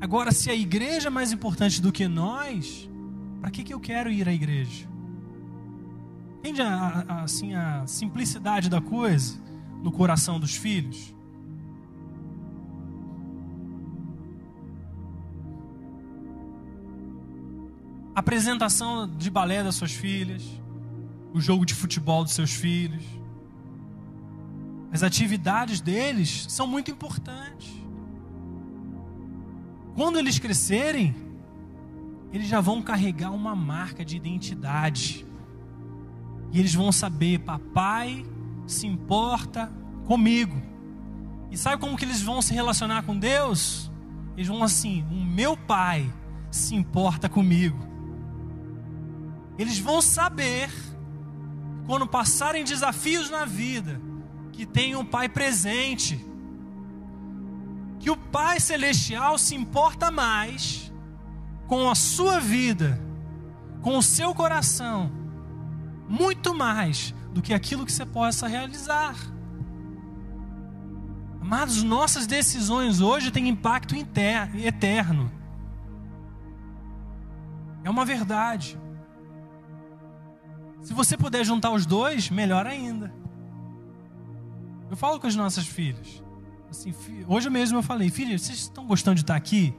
Agora, se a igreja é mais importante do que nós, para que, que eu quero ir à igreja? Entende a, a, assim, a simplicidade da coisa no coração dos filhos? Apresentação de balé das suas filhas, o jogo de futebol dos seus filhos. As atividades deles são muito importantes. Quando eles crescerem, eles já vão carregar uma marca de identidade. E eles vão saber, papai se importa comigo. E sabe como que eles vão se relacionar com Deus? Eles vão assim: o meu pai se importa comigo. Eles vão saber, quando passarem desafios na vida, que tem um Pai presente. Que o Pai Celestial se importa mais com a sua vida, com o seu coração, muito mais do que aquilo que você possa realizar. Amados, nossas decisões hoje têm impacto eterno. É uma verdade. Se você puder juntar os dois, melhor ainda. Eu falo com as nossas filhas. Assim, hoje mesmo eu falei, filha, vocês estão gostando de estar aqui?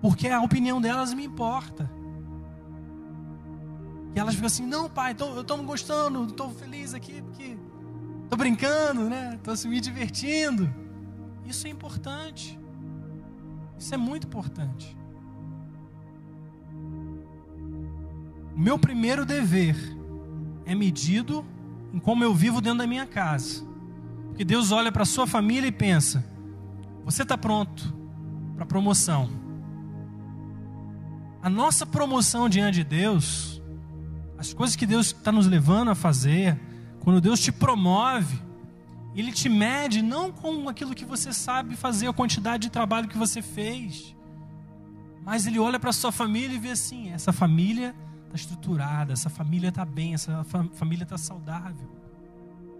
Porque a opinião delas me importa. E elas ficam assim, não pai, tô, eu estou gostando, estou feliz aqui, porque estou brincando, né? Estou me divertindo. Isso é importante. Isso é muito importante. Meu primeiro dever é medido em como eu vivo dentro da minha casa. Porque Deus olha para a sua família e pensa: você está pronto para promoção. A nossa promoção diante de Deus, as coisas que Deus está nos levando a fazer, quando Deus te promove, Ele te mede não com aquilo que você sabe fazer, a quantidade de trabalho que você fez, mas Ele olha para a sua família e vê assim: essa família está estruturada, essa família está bem, essa família está saudável.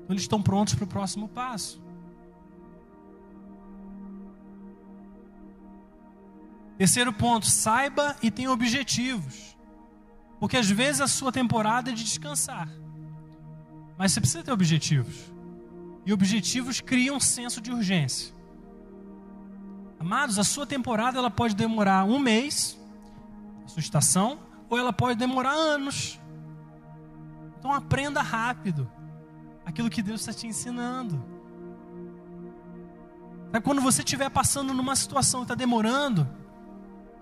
Então eles estão prontos para o próximo passo. Terceiro ponto, saiba e tenha objetivos. Porque às vezes a sua temporada é de descansar. Mas você precisa ter objetivos. E objetivos criam um senso de urgência. Amados, a sua temporada ela pode demorar um mês, a sua estação, ou ela pode demorar anos. Então aprenda rápido aquilo que Deus está te ensinando. Quando você estiver passando numa situação que está demorando,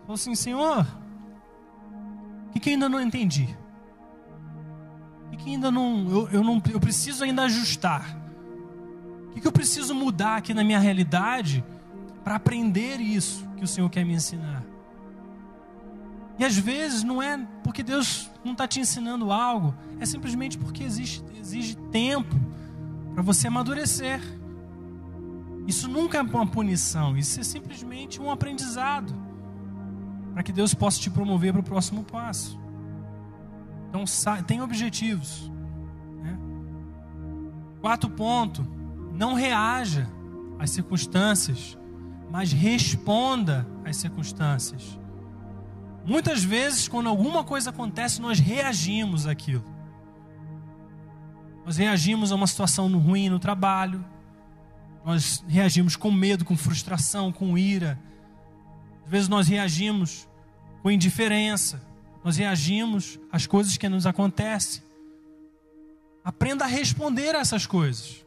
fala assim, Senhor, o que, que ainda não entendi? O que, que ainda não eu, eu não eu preciso ainda ajustar? O que, que eu preciso mudar aqui na minha realidade para aprender isso que o Senhor quer me ensinar? E às vezes não é porque Deus não está te ensinando algo, é simplesmente porque existe, exige tempo para você amadurecer. Isso nunca é uma punição, isso é simplesmente um aprendizado para que Deus possa te promover para o próximo passo. Então, tem objetivos. Né? Quarto ponto: não reaja às circunstâncias, mas responda às circunstâncias. Muitas vezes, quando alguma coisa acontece, nós reagimos àquilo. Nós reagimos a uma situação ruim no trabalho, nós reagimos com medo, com frustração, com ira. Às vezes nós reagimos com indiferença, nós reagimos às coisas que nos acontecem. Aprenda a responder a essas coisas.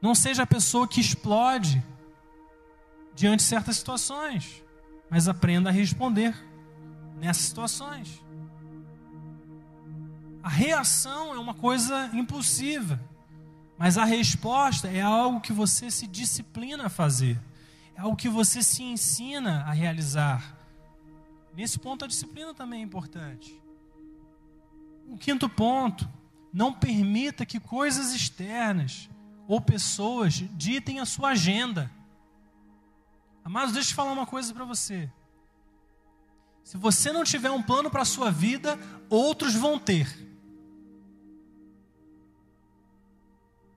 Não seja a pessoa que explode diante de certas situações mas aprenda a responder nessas situações. A reação é uma coisa impulsiva, mas a resposta é algo que você se disciplina a fazer, é algo que você se ensina a realizar. Nesse ponto, a disciplina também é importante. O quinto ponto, não permita que coisas externas ou pessoas ditem a sua agenda. Amados, deixa eu falar uma coisa para você. Se você não tiver um plano para a sua vida, outros vão ter.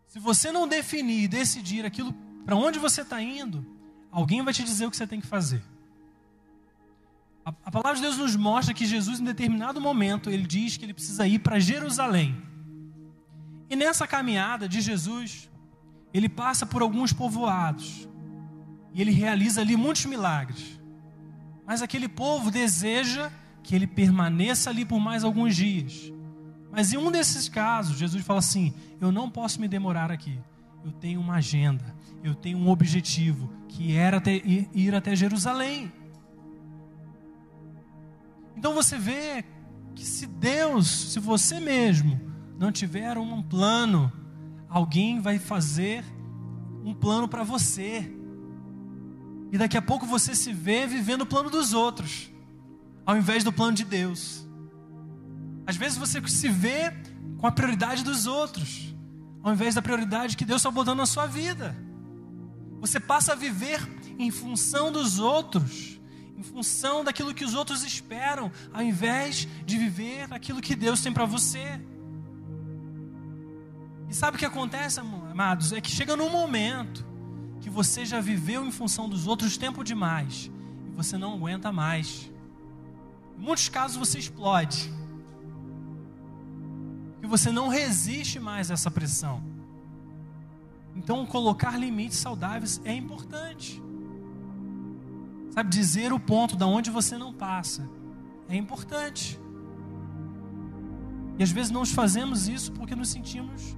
Se você não definir e decidir aquilo para onde você está indo, alguém vai te dizer o que você tem que fazer. A, a, palavra de Deus nos mostra que Jesus, em determinado momento, ele diz que ele precisa ir para Jerusalém. E nessa caminhada de Jesus, ele passa por alguns povoados. E ele realiza ali muitos milagres. Mas aquele povo deseja que ele permaneça ali por mais alguns dias. Mas em um desses casos, Jesus fala assim: Eu não posso me demorar aqui. Eu tenho uma agenda, eu tenho um objetivo, que era ir até Jerusalém. Então você vê que se Deus, se você mesmo não tiver um plano, alguém vai fazer um plano para você. E daqui a pouco você se vê vivendo o plano dos outros, ao invés do plano de Deus. Às vezes você se vê com a prioridade dos outros, ao invés da prioridade que Deus está botando na sua vida. Você passa a viver em função dos outros, em função daquilo que os outros esperam, ao invés de viver aquilo que Deus tem para você. E sabe o que acontece, amados? É que chega num momento você já viveu em função dos outros tempo demais e você não aguenta mais. Em muitos casos você explode. E você não resiste mais a essa pressão. Então, colocar limites saudáveis é importante. Sabe, dizer o ponto da onde você não passa é importante. E às vezes nós fazemos isso porque nos sentimos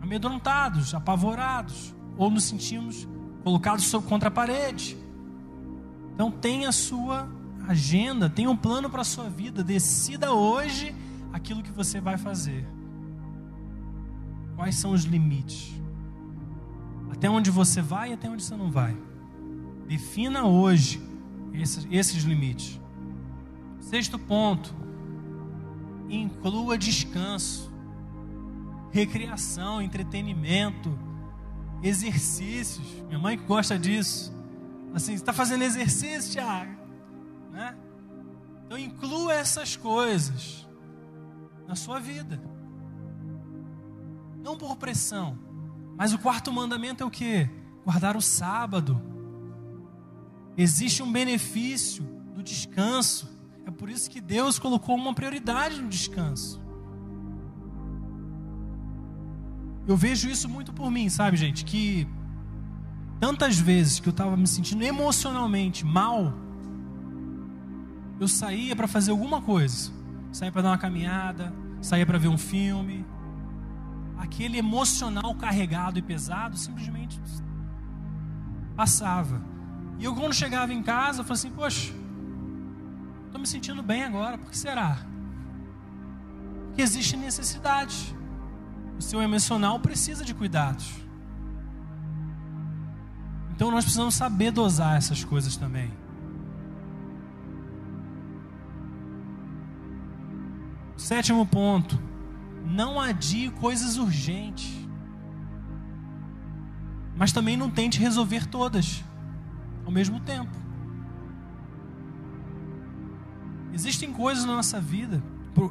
amedrontados, apavorados, ou nos sentimos colocados contra a parede. Então tenha a sua agenda, tenha um plano para a sua vida, decida hoje aquilo que você vai fazer. Quais são os limites? Até onde você vai e até onde você não vai. Defina hoje esses, esses limites. Sexto ponto: inclua descanso, recreação, entretenimento, exercícios. Minha mãe gosta disso. Assim, está fazendo exercício, Tiago? Né? Então inclua essas coisas na sua vida. Não por pressão. Mas o quarto mandamento é o que? Guardar o sábado. Existe um benefício do descanso. É por isso que Deus colocou uma prioridade no descanso. Eu vejo isso muito por mim, sabe, gente? Que tantas vezes que eu estava me sentindo emocionalmente mal, eu saía para fazer alguma coisa. Saía para dar uma caminhada, saía para ver um filme, aquele emocional carregado e pesado simplesmente passava. E eu, quando chegava em casa, eu falei assim: Poxa, estou me sentindo bem agora, por que será? Porque existe necessidade. O seu emocional precisa de cuidados. Então nós precisamos saber dosar essas coisas também. Sétimo ponto não adie coisas urgentes. Mas também não tente resolver todas ao mesmo tempo. Existem coisas na nossa vida,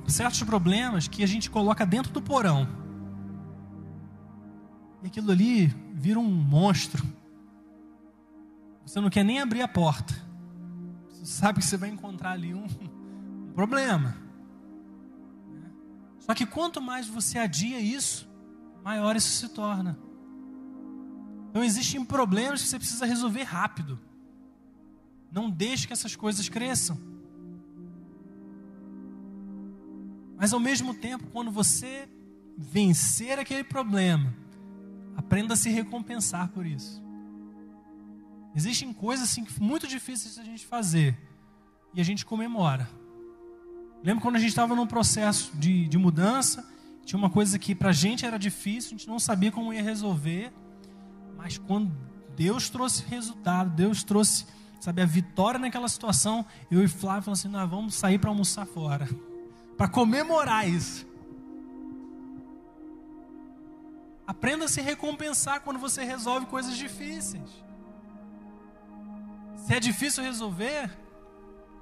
certos problemas que a gente coloca dentro do porão. E aquilo ali vira um monstro. Você não quer nem abrir a porta. Você sabe que você vai encontrar ali um, um problema. Só que quanto mais você adia isso, maior isso se torna. Então existem problemas que você precisa resolver rápido. Não deixe que essas coisas cresçam. Mas ao mesmo tempo, quando você vencer aquele problema, aprenda a se recompensar por isso. Existem coisas assim muito difíceis de a gente fazer e a gente comemora. Lembro quando a gente estava num processo de, de mudança, tinha uma coisa que para a gente era difícil, a gente não sabia como ia resolver, mas quando Deus trouxe resultado, Deus trouxe, sabe, a vitória naquela situação, eu e Flávio falamos assim: nós vamos sair para almoçar fora, [LAUGHS] para comemorar isso. Aprenda a se recompensar quando você resolve coisas difíceis. Se é difícil resolver,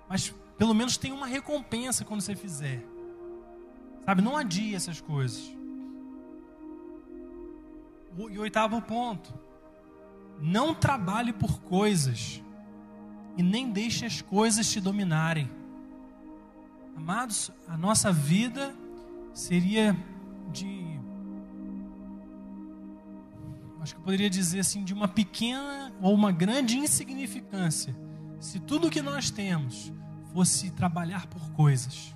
mas pelo menos tem uma recompensa quando você fizer. Sabe, não adie essas coisas. E oitavo ponto: não trabalhe por coisas e nem deixe as coisas te dominarem. Amados, a nossa vida seria Acho que eu poderia dizer assim, de uma pequena ou uma grande insignificância. Se tudo que nós temos fosse trabalhar por coisas,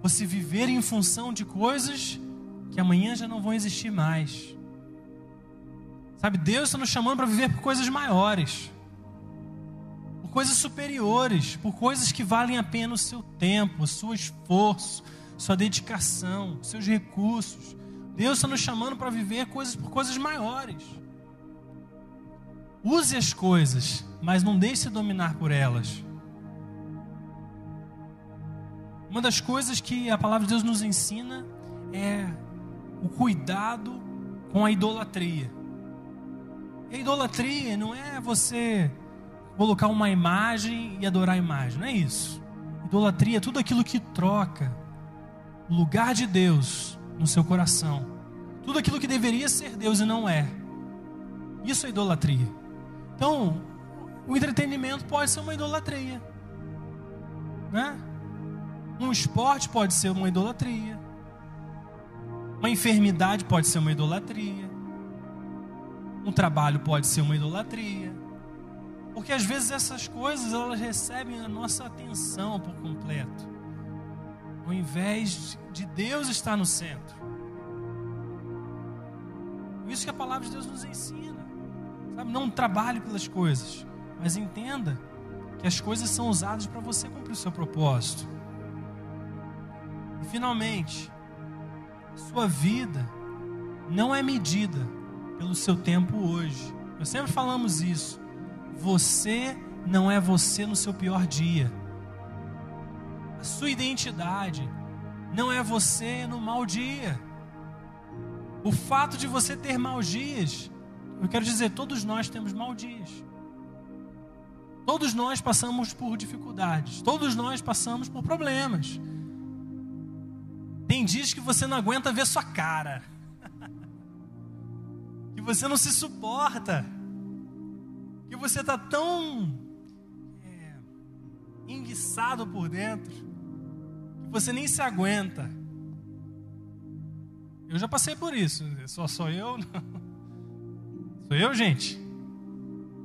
fosse viver em função de coisas que amanhã já não vão existir mais. Sabe, Deus está nos chamando para viver por coisas maiores, por coisas superiores, por coisas que valem a pena o seu tempo, o seu esforço, sua dedicação, seus recursos. Deus está nos chamando para viver coisas por coisas maiores. Use as coisas, mas não deixe se dominar por elas. Uma das coisas que a palavra de Deus nos ensina é o cuidado com a idolatria. E a idolatria não é você colocar uma imagem e adorar a imagem, não é isso. Idolatria é tudo aquilo que troca o lugar de Deus no seu coração. Tudo aquilo que deveria ser Deus e não é. Isso é idolatria. Então, o entretenimento pode ser uma idolatria. Né? Um esporte pode ser uma idolatria. Uma enfermidade pode ser uma idolatria. Um trabalho pode ser uma idolatria. Porque às vezes essas coisas elas recebem a nossa atenção por completo. Ao invés de Deus estar no centro. Isso que a palavra de Deus nos ensina. Sabe? Não trabalhe pelas coisas, mas entenda que as coisas são usadas para você cumprir o seu propósito. E finalmente, sua vida não é medida pelo seu tempo hoje. Nós sempre falamos isso. Você não é você no seu pior dia. A sua identidade não é você no mau dia. O fato de você ter maus dias, eu quero dizer, todos nós temos maus dias. Todos nós passamos por dificuldades, todos nós passamos por problemas. Tem dias que você não aguenta ver sua cara, [LAUGHS] que você não se suporta, que você está tão é, enguiçado por dentro, você nem se aguenta. Eu já passei por isso, só sou eu? Não. Sou eu, gente?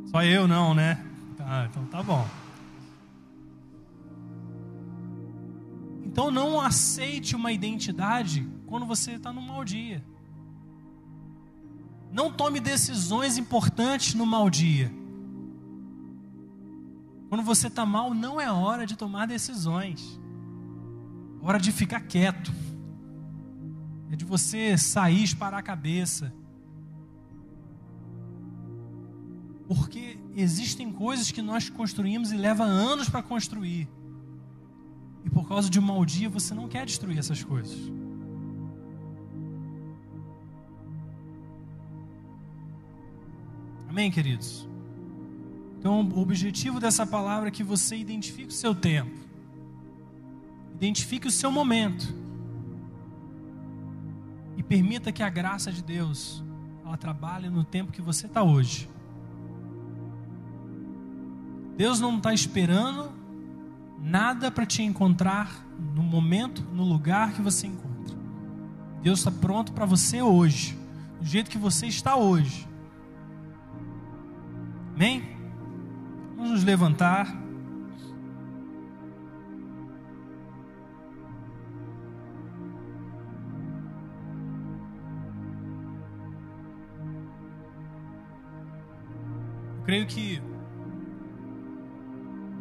Só eu não, né? Tá, então tá bom. Então não aceite uma identidade quando você está no mau dia. Não tome decisões importantes no mau dia. Quando você está mal, não é hora de tomar decisões. Hora de ficar quieto. É de você sair, esparar a cabeça. Porque existem coisas que nós construímos e leva anos para construir. E por causa de um mau dia você não quer destruir essas coisas. Amém, queridos? Então, o objetivo dessa palavra é que você identifique o seu tempo, identifique o seu momento e permita que a graça de Deus ela trabalhe no tempo que você está hoje. Deus não está esperando nada para te encontrar no momento, no lugar que você encontra. Deus está pronto para você hoje, do jeito que você está hoje. Amém? Vamos nos levantar. Creio que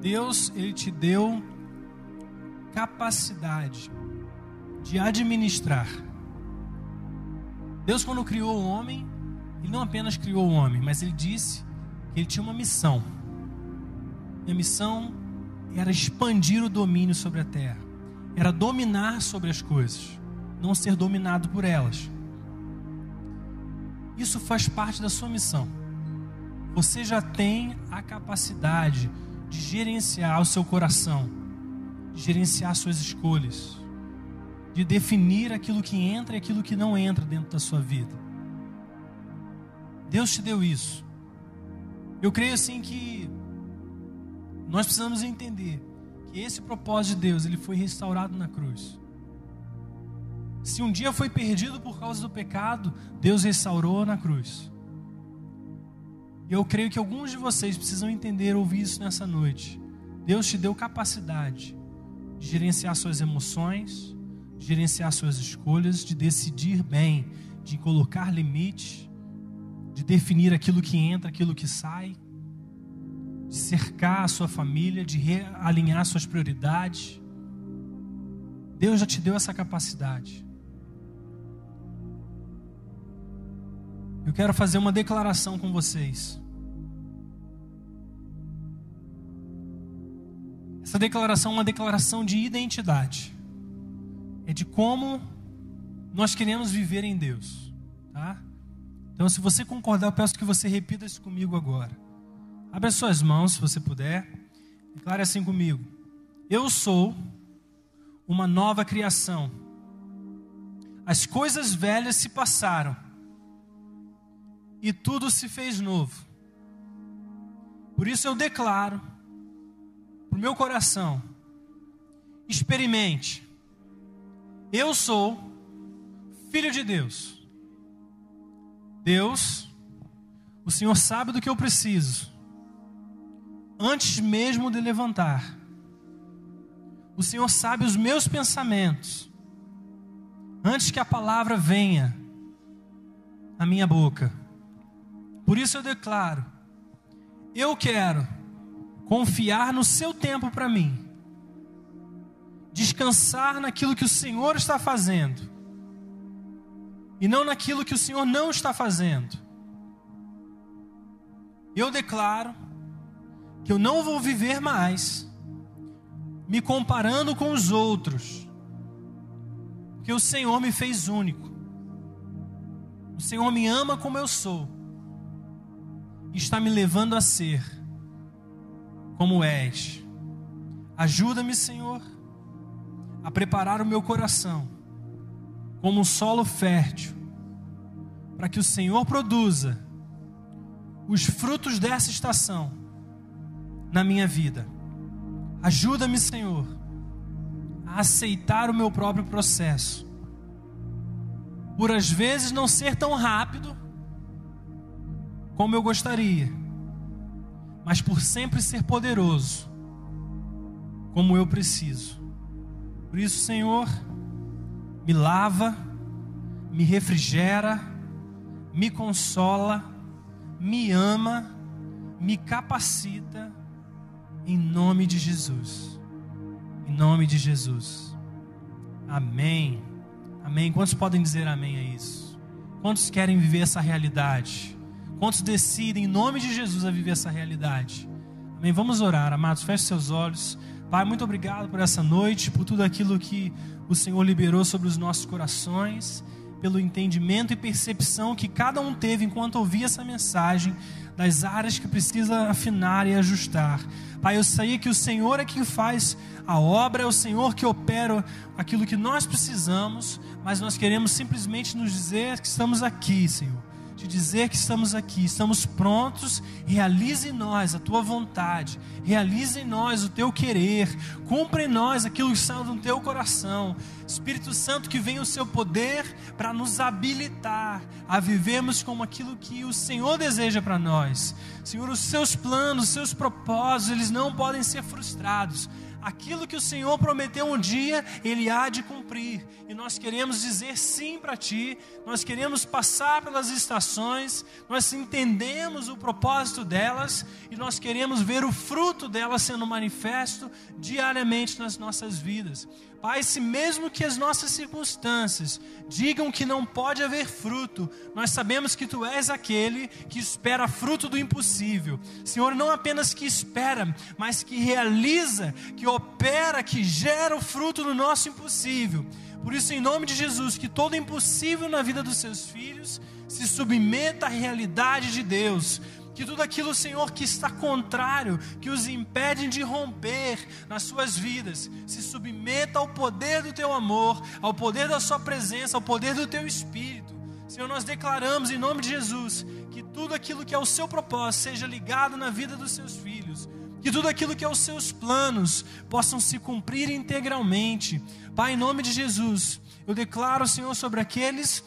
Deus, ele te deu capacidade de administrar. Deus, quando criou o homem, ele não apenas criou o homem, mas ele disse que ele tinha uma missão. E a missão era expandir o domínio sobre a terra, era dominar sobre as coisas, não ser dominado por elas. Isso faz parte da sua missão. Você já tem a capacidade de gerenciar o seu coração, de gerenciar suas escolhas, de definir aquilo que entra e aquilo que não entra dentro da sua vida. Deus te deu isso. Eu creio assim que nós precisamos entender que esse propósito de Deus, ele foi restaurado na cruz. Se um dia foi perdido por causa do pecado, Deus restaurou na cruz. E eu creio que alguns de vocês precisam entender, ouvir isso nessa noite. Deus te deu capacidade de gerenciar suas emoções, de gerenciar suas escolhas, de decidir bem, de colocar limites, de definir aquilo que entra, aquilo que sai, de cercar a sua família, de realinhar suas prioridades. Deus já te deu essa capacidade. Eu quero fazer uma declaração com vocês. Essa declaração é uma declaração de identidade. É de como nós queremos viver em Deus, tá? Então, se você concordar, eu peço que você repita isso comigo agora. Abra suas mãos, se você puder. Declare assim comigo: Eu sou uma nova criação. As coisas velhas se passaram e tudo se fez novo. Por isso eu declaro para o meu coração: experimente. Eu sou filho de Deus. Deus, o Senhor sabe do que eu preciso. Antes mesmo de levantar. O Senhor sabe os meus pensamentos. Antes que a palavra venha à minha boca. Por isso eu declaro: eu quero confiar no seu tempo para mim, descansar naquilo que o Senhor está fazendo e não naquilo que o Senhor não está fazendo. Eu declaro que eu não vou viver mais me comparando com os outros, porque o Senhor me fez único. O Senhor me ama como eu sou está me levando a ser como és. Ajuda-me, Senhor, a preparar o meu coração como um solo fértil, para que o Senhor produza os frutos dessa estação na minha vida. Ajuda-me, Senhor, a aceitar o meu próprio processo. Por às vezes não ser tão rápido como eu gostaria, mas por sempre ser poderoso como eu preciso. Por isso, Senhor, me lava, me refrigera, me consola, me ama, me capacita, em nome de Jesus. Em nome de Jesus. Amém. Amém. Quantos podem dizer amém a isso? Quantos querem viver essa realidade? Quantos decidem, em nome de Jesus, a viver essa realidade? Amém. Vamos orar, amados. Feche seus olhos. Pai, muito obrigado por essa noite, por tudo aquilo que o Senhor liberou sobre os nossos corações, pelo entendimento e percepção que cada um teve enquanto ouvia essa mensagem, das áreas que precisa afinar e ajustar. Pai, eu sei que o Senhor é quem faz a obra, é o Senhor que opera aquilo que nós precisamos, mas nós queremos simplesmente nos dizer que estamos aqui, Senhor dizer que estamos aqui, estamos prontos, realize em nós a tua vontade, realize em nós o teu querer, cumpre em nós aquilo que está no teu coração. Espírito Santo, que venha o seu poder para nos habilitar a vivermos como aquilo que o Senhor deseja para nós. Senhor, os seus planos, os seus propósitos, eles não podem ser frustrados aquilo que o Senhor prometeu um dia, Ele há de cumprir. E nós queremos dizer sim para Ti, nós queremos passar pelas estações, nós entendemos o propósito delas e nós queremos ver o fruto delas sendo manifesto diariamente nas nossas vidas. Pai, se mesmo que as nossas circunstâncias digam que não pode haver fruto, nós sabemos que Tu és aquele que espera fruto do impossível. Senhor, não apenas que espera, mas que realiza, que opera, que gera o fruto no nosso impossível. Por isso, em nome de Jesus, que todo impossível na vida dos Seus filhos se submeta à realidade de Deus que tudo aquilo, Senhor, que está contrário, que os impede de romper nas suas vidas, se submeta ao poder do teu amor, ao poder da sua presença, ao poder do teu espírito. Senhor, nós declaramos em nome de Jesus que tudo aquilo que é o seu propósito seja ligado na vida dos seus filhos, que tudo aquilo que é os seus planos possam se cumprir integralmente. Pai, em nome de Jesus, eu declaro, Senhor, sobre aqueles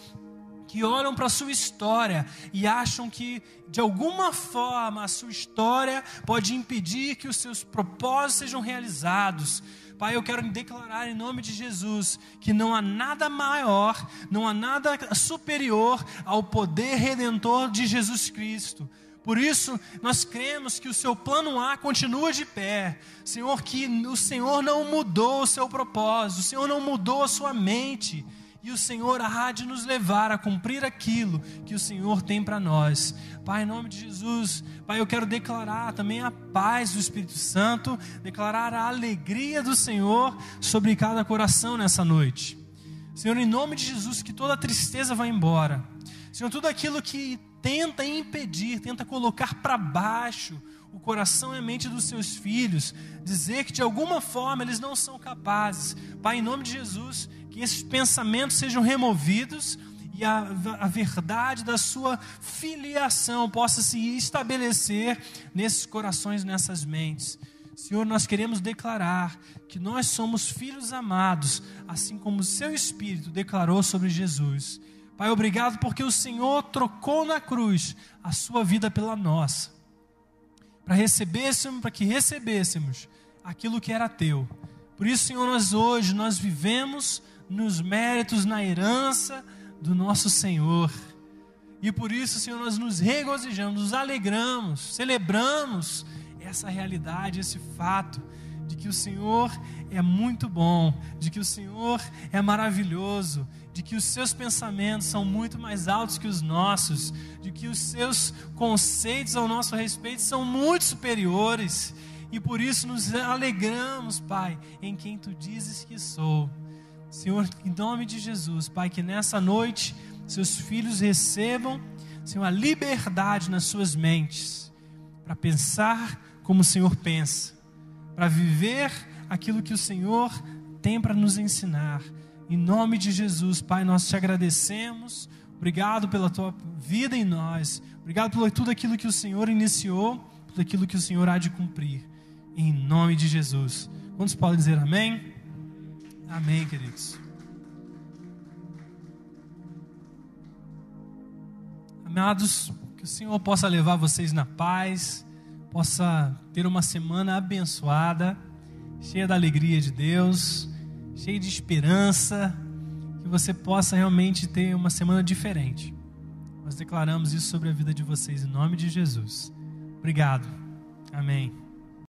que olham para a sua história e acham que, de alguma forma, a sua história pode impedir que os seus propósitos sejam realizados. Pai, eu quero declarar em nome de Jesus que não há nada maior, não há nada superior ao poder redentor de Jesus Cristo. Por isso, nós cremos que o seu plano A continua de pé. Senhor, que o Senhor não mudou o seu propósito, o Senhor não mudou a sua mente e o Senhor há de nos levar a cumprir aquilo que o Senhor tem para nós. Pai, em nome de Jesus, Pai, eu quero declarar também a paz do Espírito Santo, declarar a alegria do Senhor sobre cada coração nessa noite. Senhor, em nome de Jesus, que toda tristeza vá embora. Senhor, tudo aquilo que tenta impedir, tenta colocar para baixo o coração e a mente dos seus filhos, dizer que de alguma forma eles não são capazes. Pai, em nome de Jesus, que esses pensamentos sejam removidos e a, a verdade da sua filiação possa se estabelecer nesses corações, nessas mentes. Senhor, nós queremos declarar que nós somos filhos amados, assim como o seu Espírito declarou sobre Jesus. Pai, obrigado porque o Senhor trocou na cruz a sua vida pela nossa, para recebêssemos, para que recebêssemos aquilo que era teu. Por isso, Senhor, nós hoje nós vivemos nos méritos, na herança do nosso Senhor. E por isso, Senhor, nós nos regozijamos, nos alegramos, celebramos essa realidade, esse fato de que o Senhor é muito bom, de que o Senhor é maravilhoso, de que os seus pensamentos são muito mais altos que os nossos, de que os seus conceitos ao nosso respeito são muito superiores. E por isso nos alegramos, Pai, em quem tu dizes que sou. Senhor, em nome de Jesus, Pai, que nessa noite seus filhos recebam, Senhor, a liberdade nas suas mentes para pensar como o Senhor pensa, para viver aquilo que o Senhor tem para nos ensinar. Em nome de Jesus, Pai, nós te agradecemos. Obrigado pela tua vida em nós. Obrigado por tudo aquilo que o Senhor iniciou, por aquilo que o Senhor há de cumprir. Em nome de Jesus. Quantos podem dizer amém? Amém, queridos. Amados, que o Senhor possa levar vocês na paz possa ter uma semana abençoada, cheia da alegria de Deus, cheia de esperança, que você possa realmente ter uma semana diferente. Nós declaramos isso sobre a vida de vocês em nome de Jesus. Obrigado. Amém.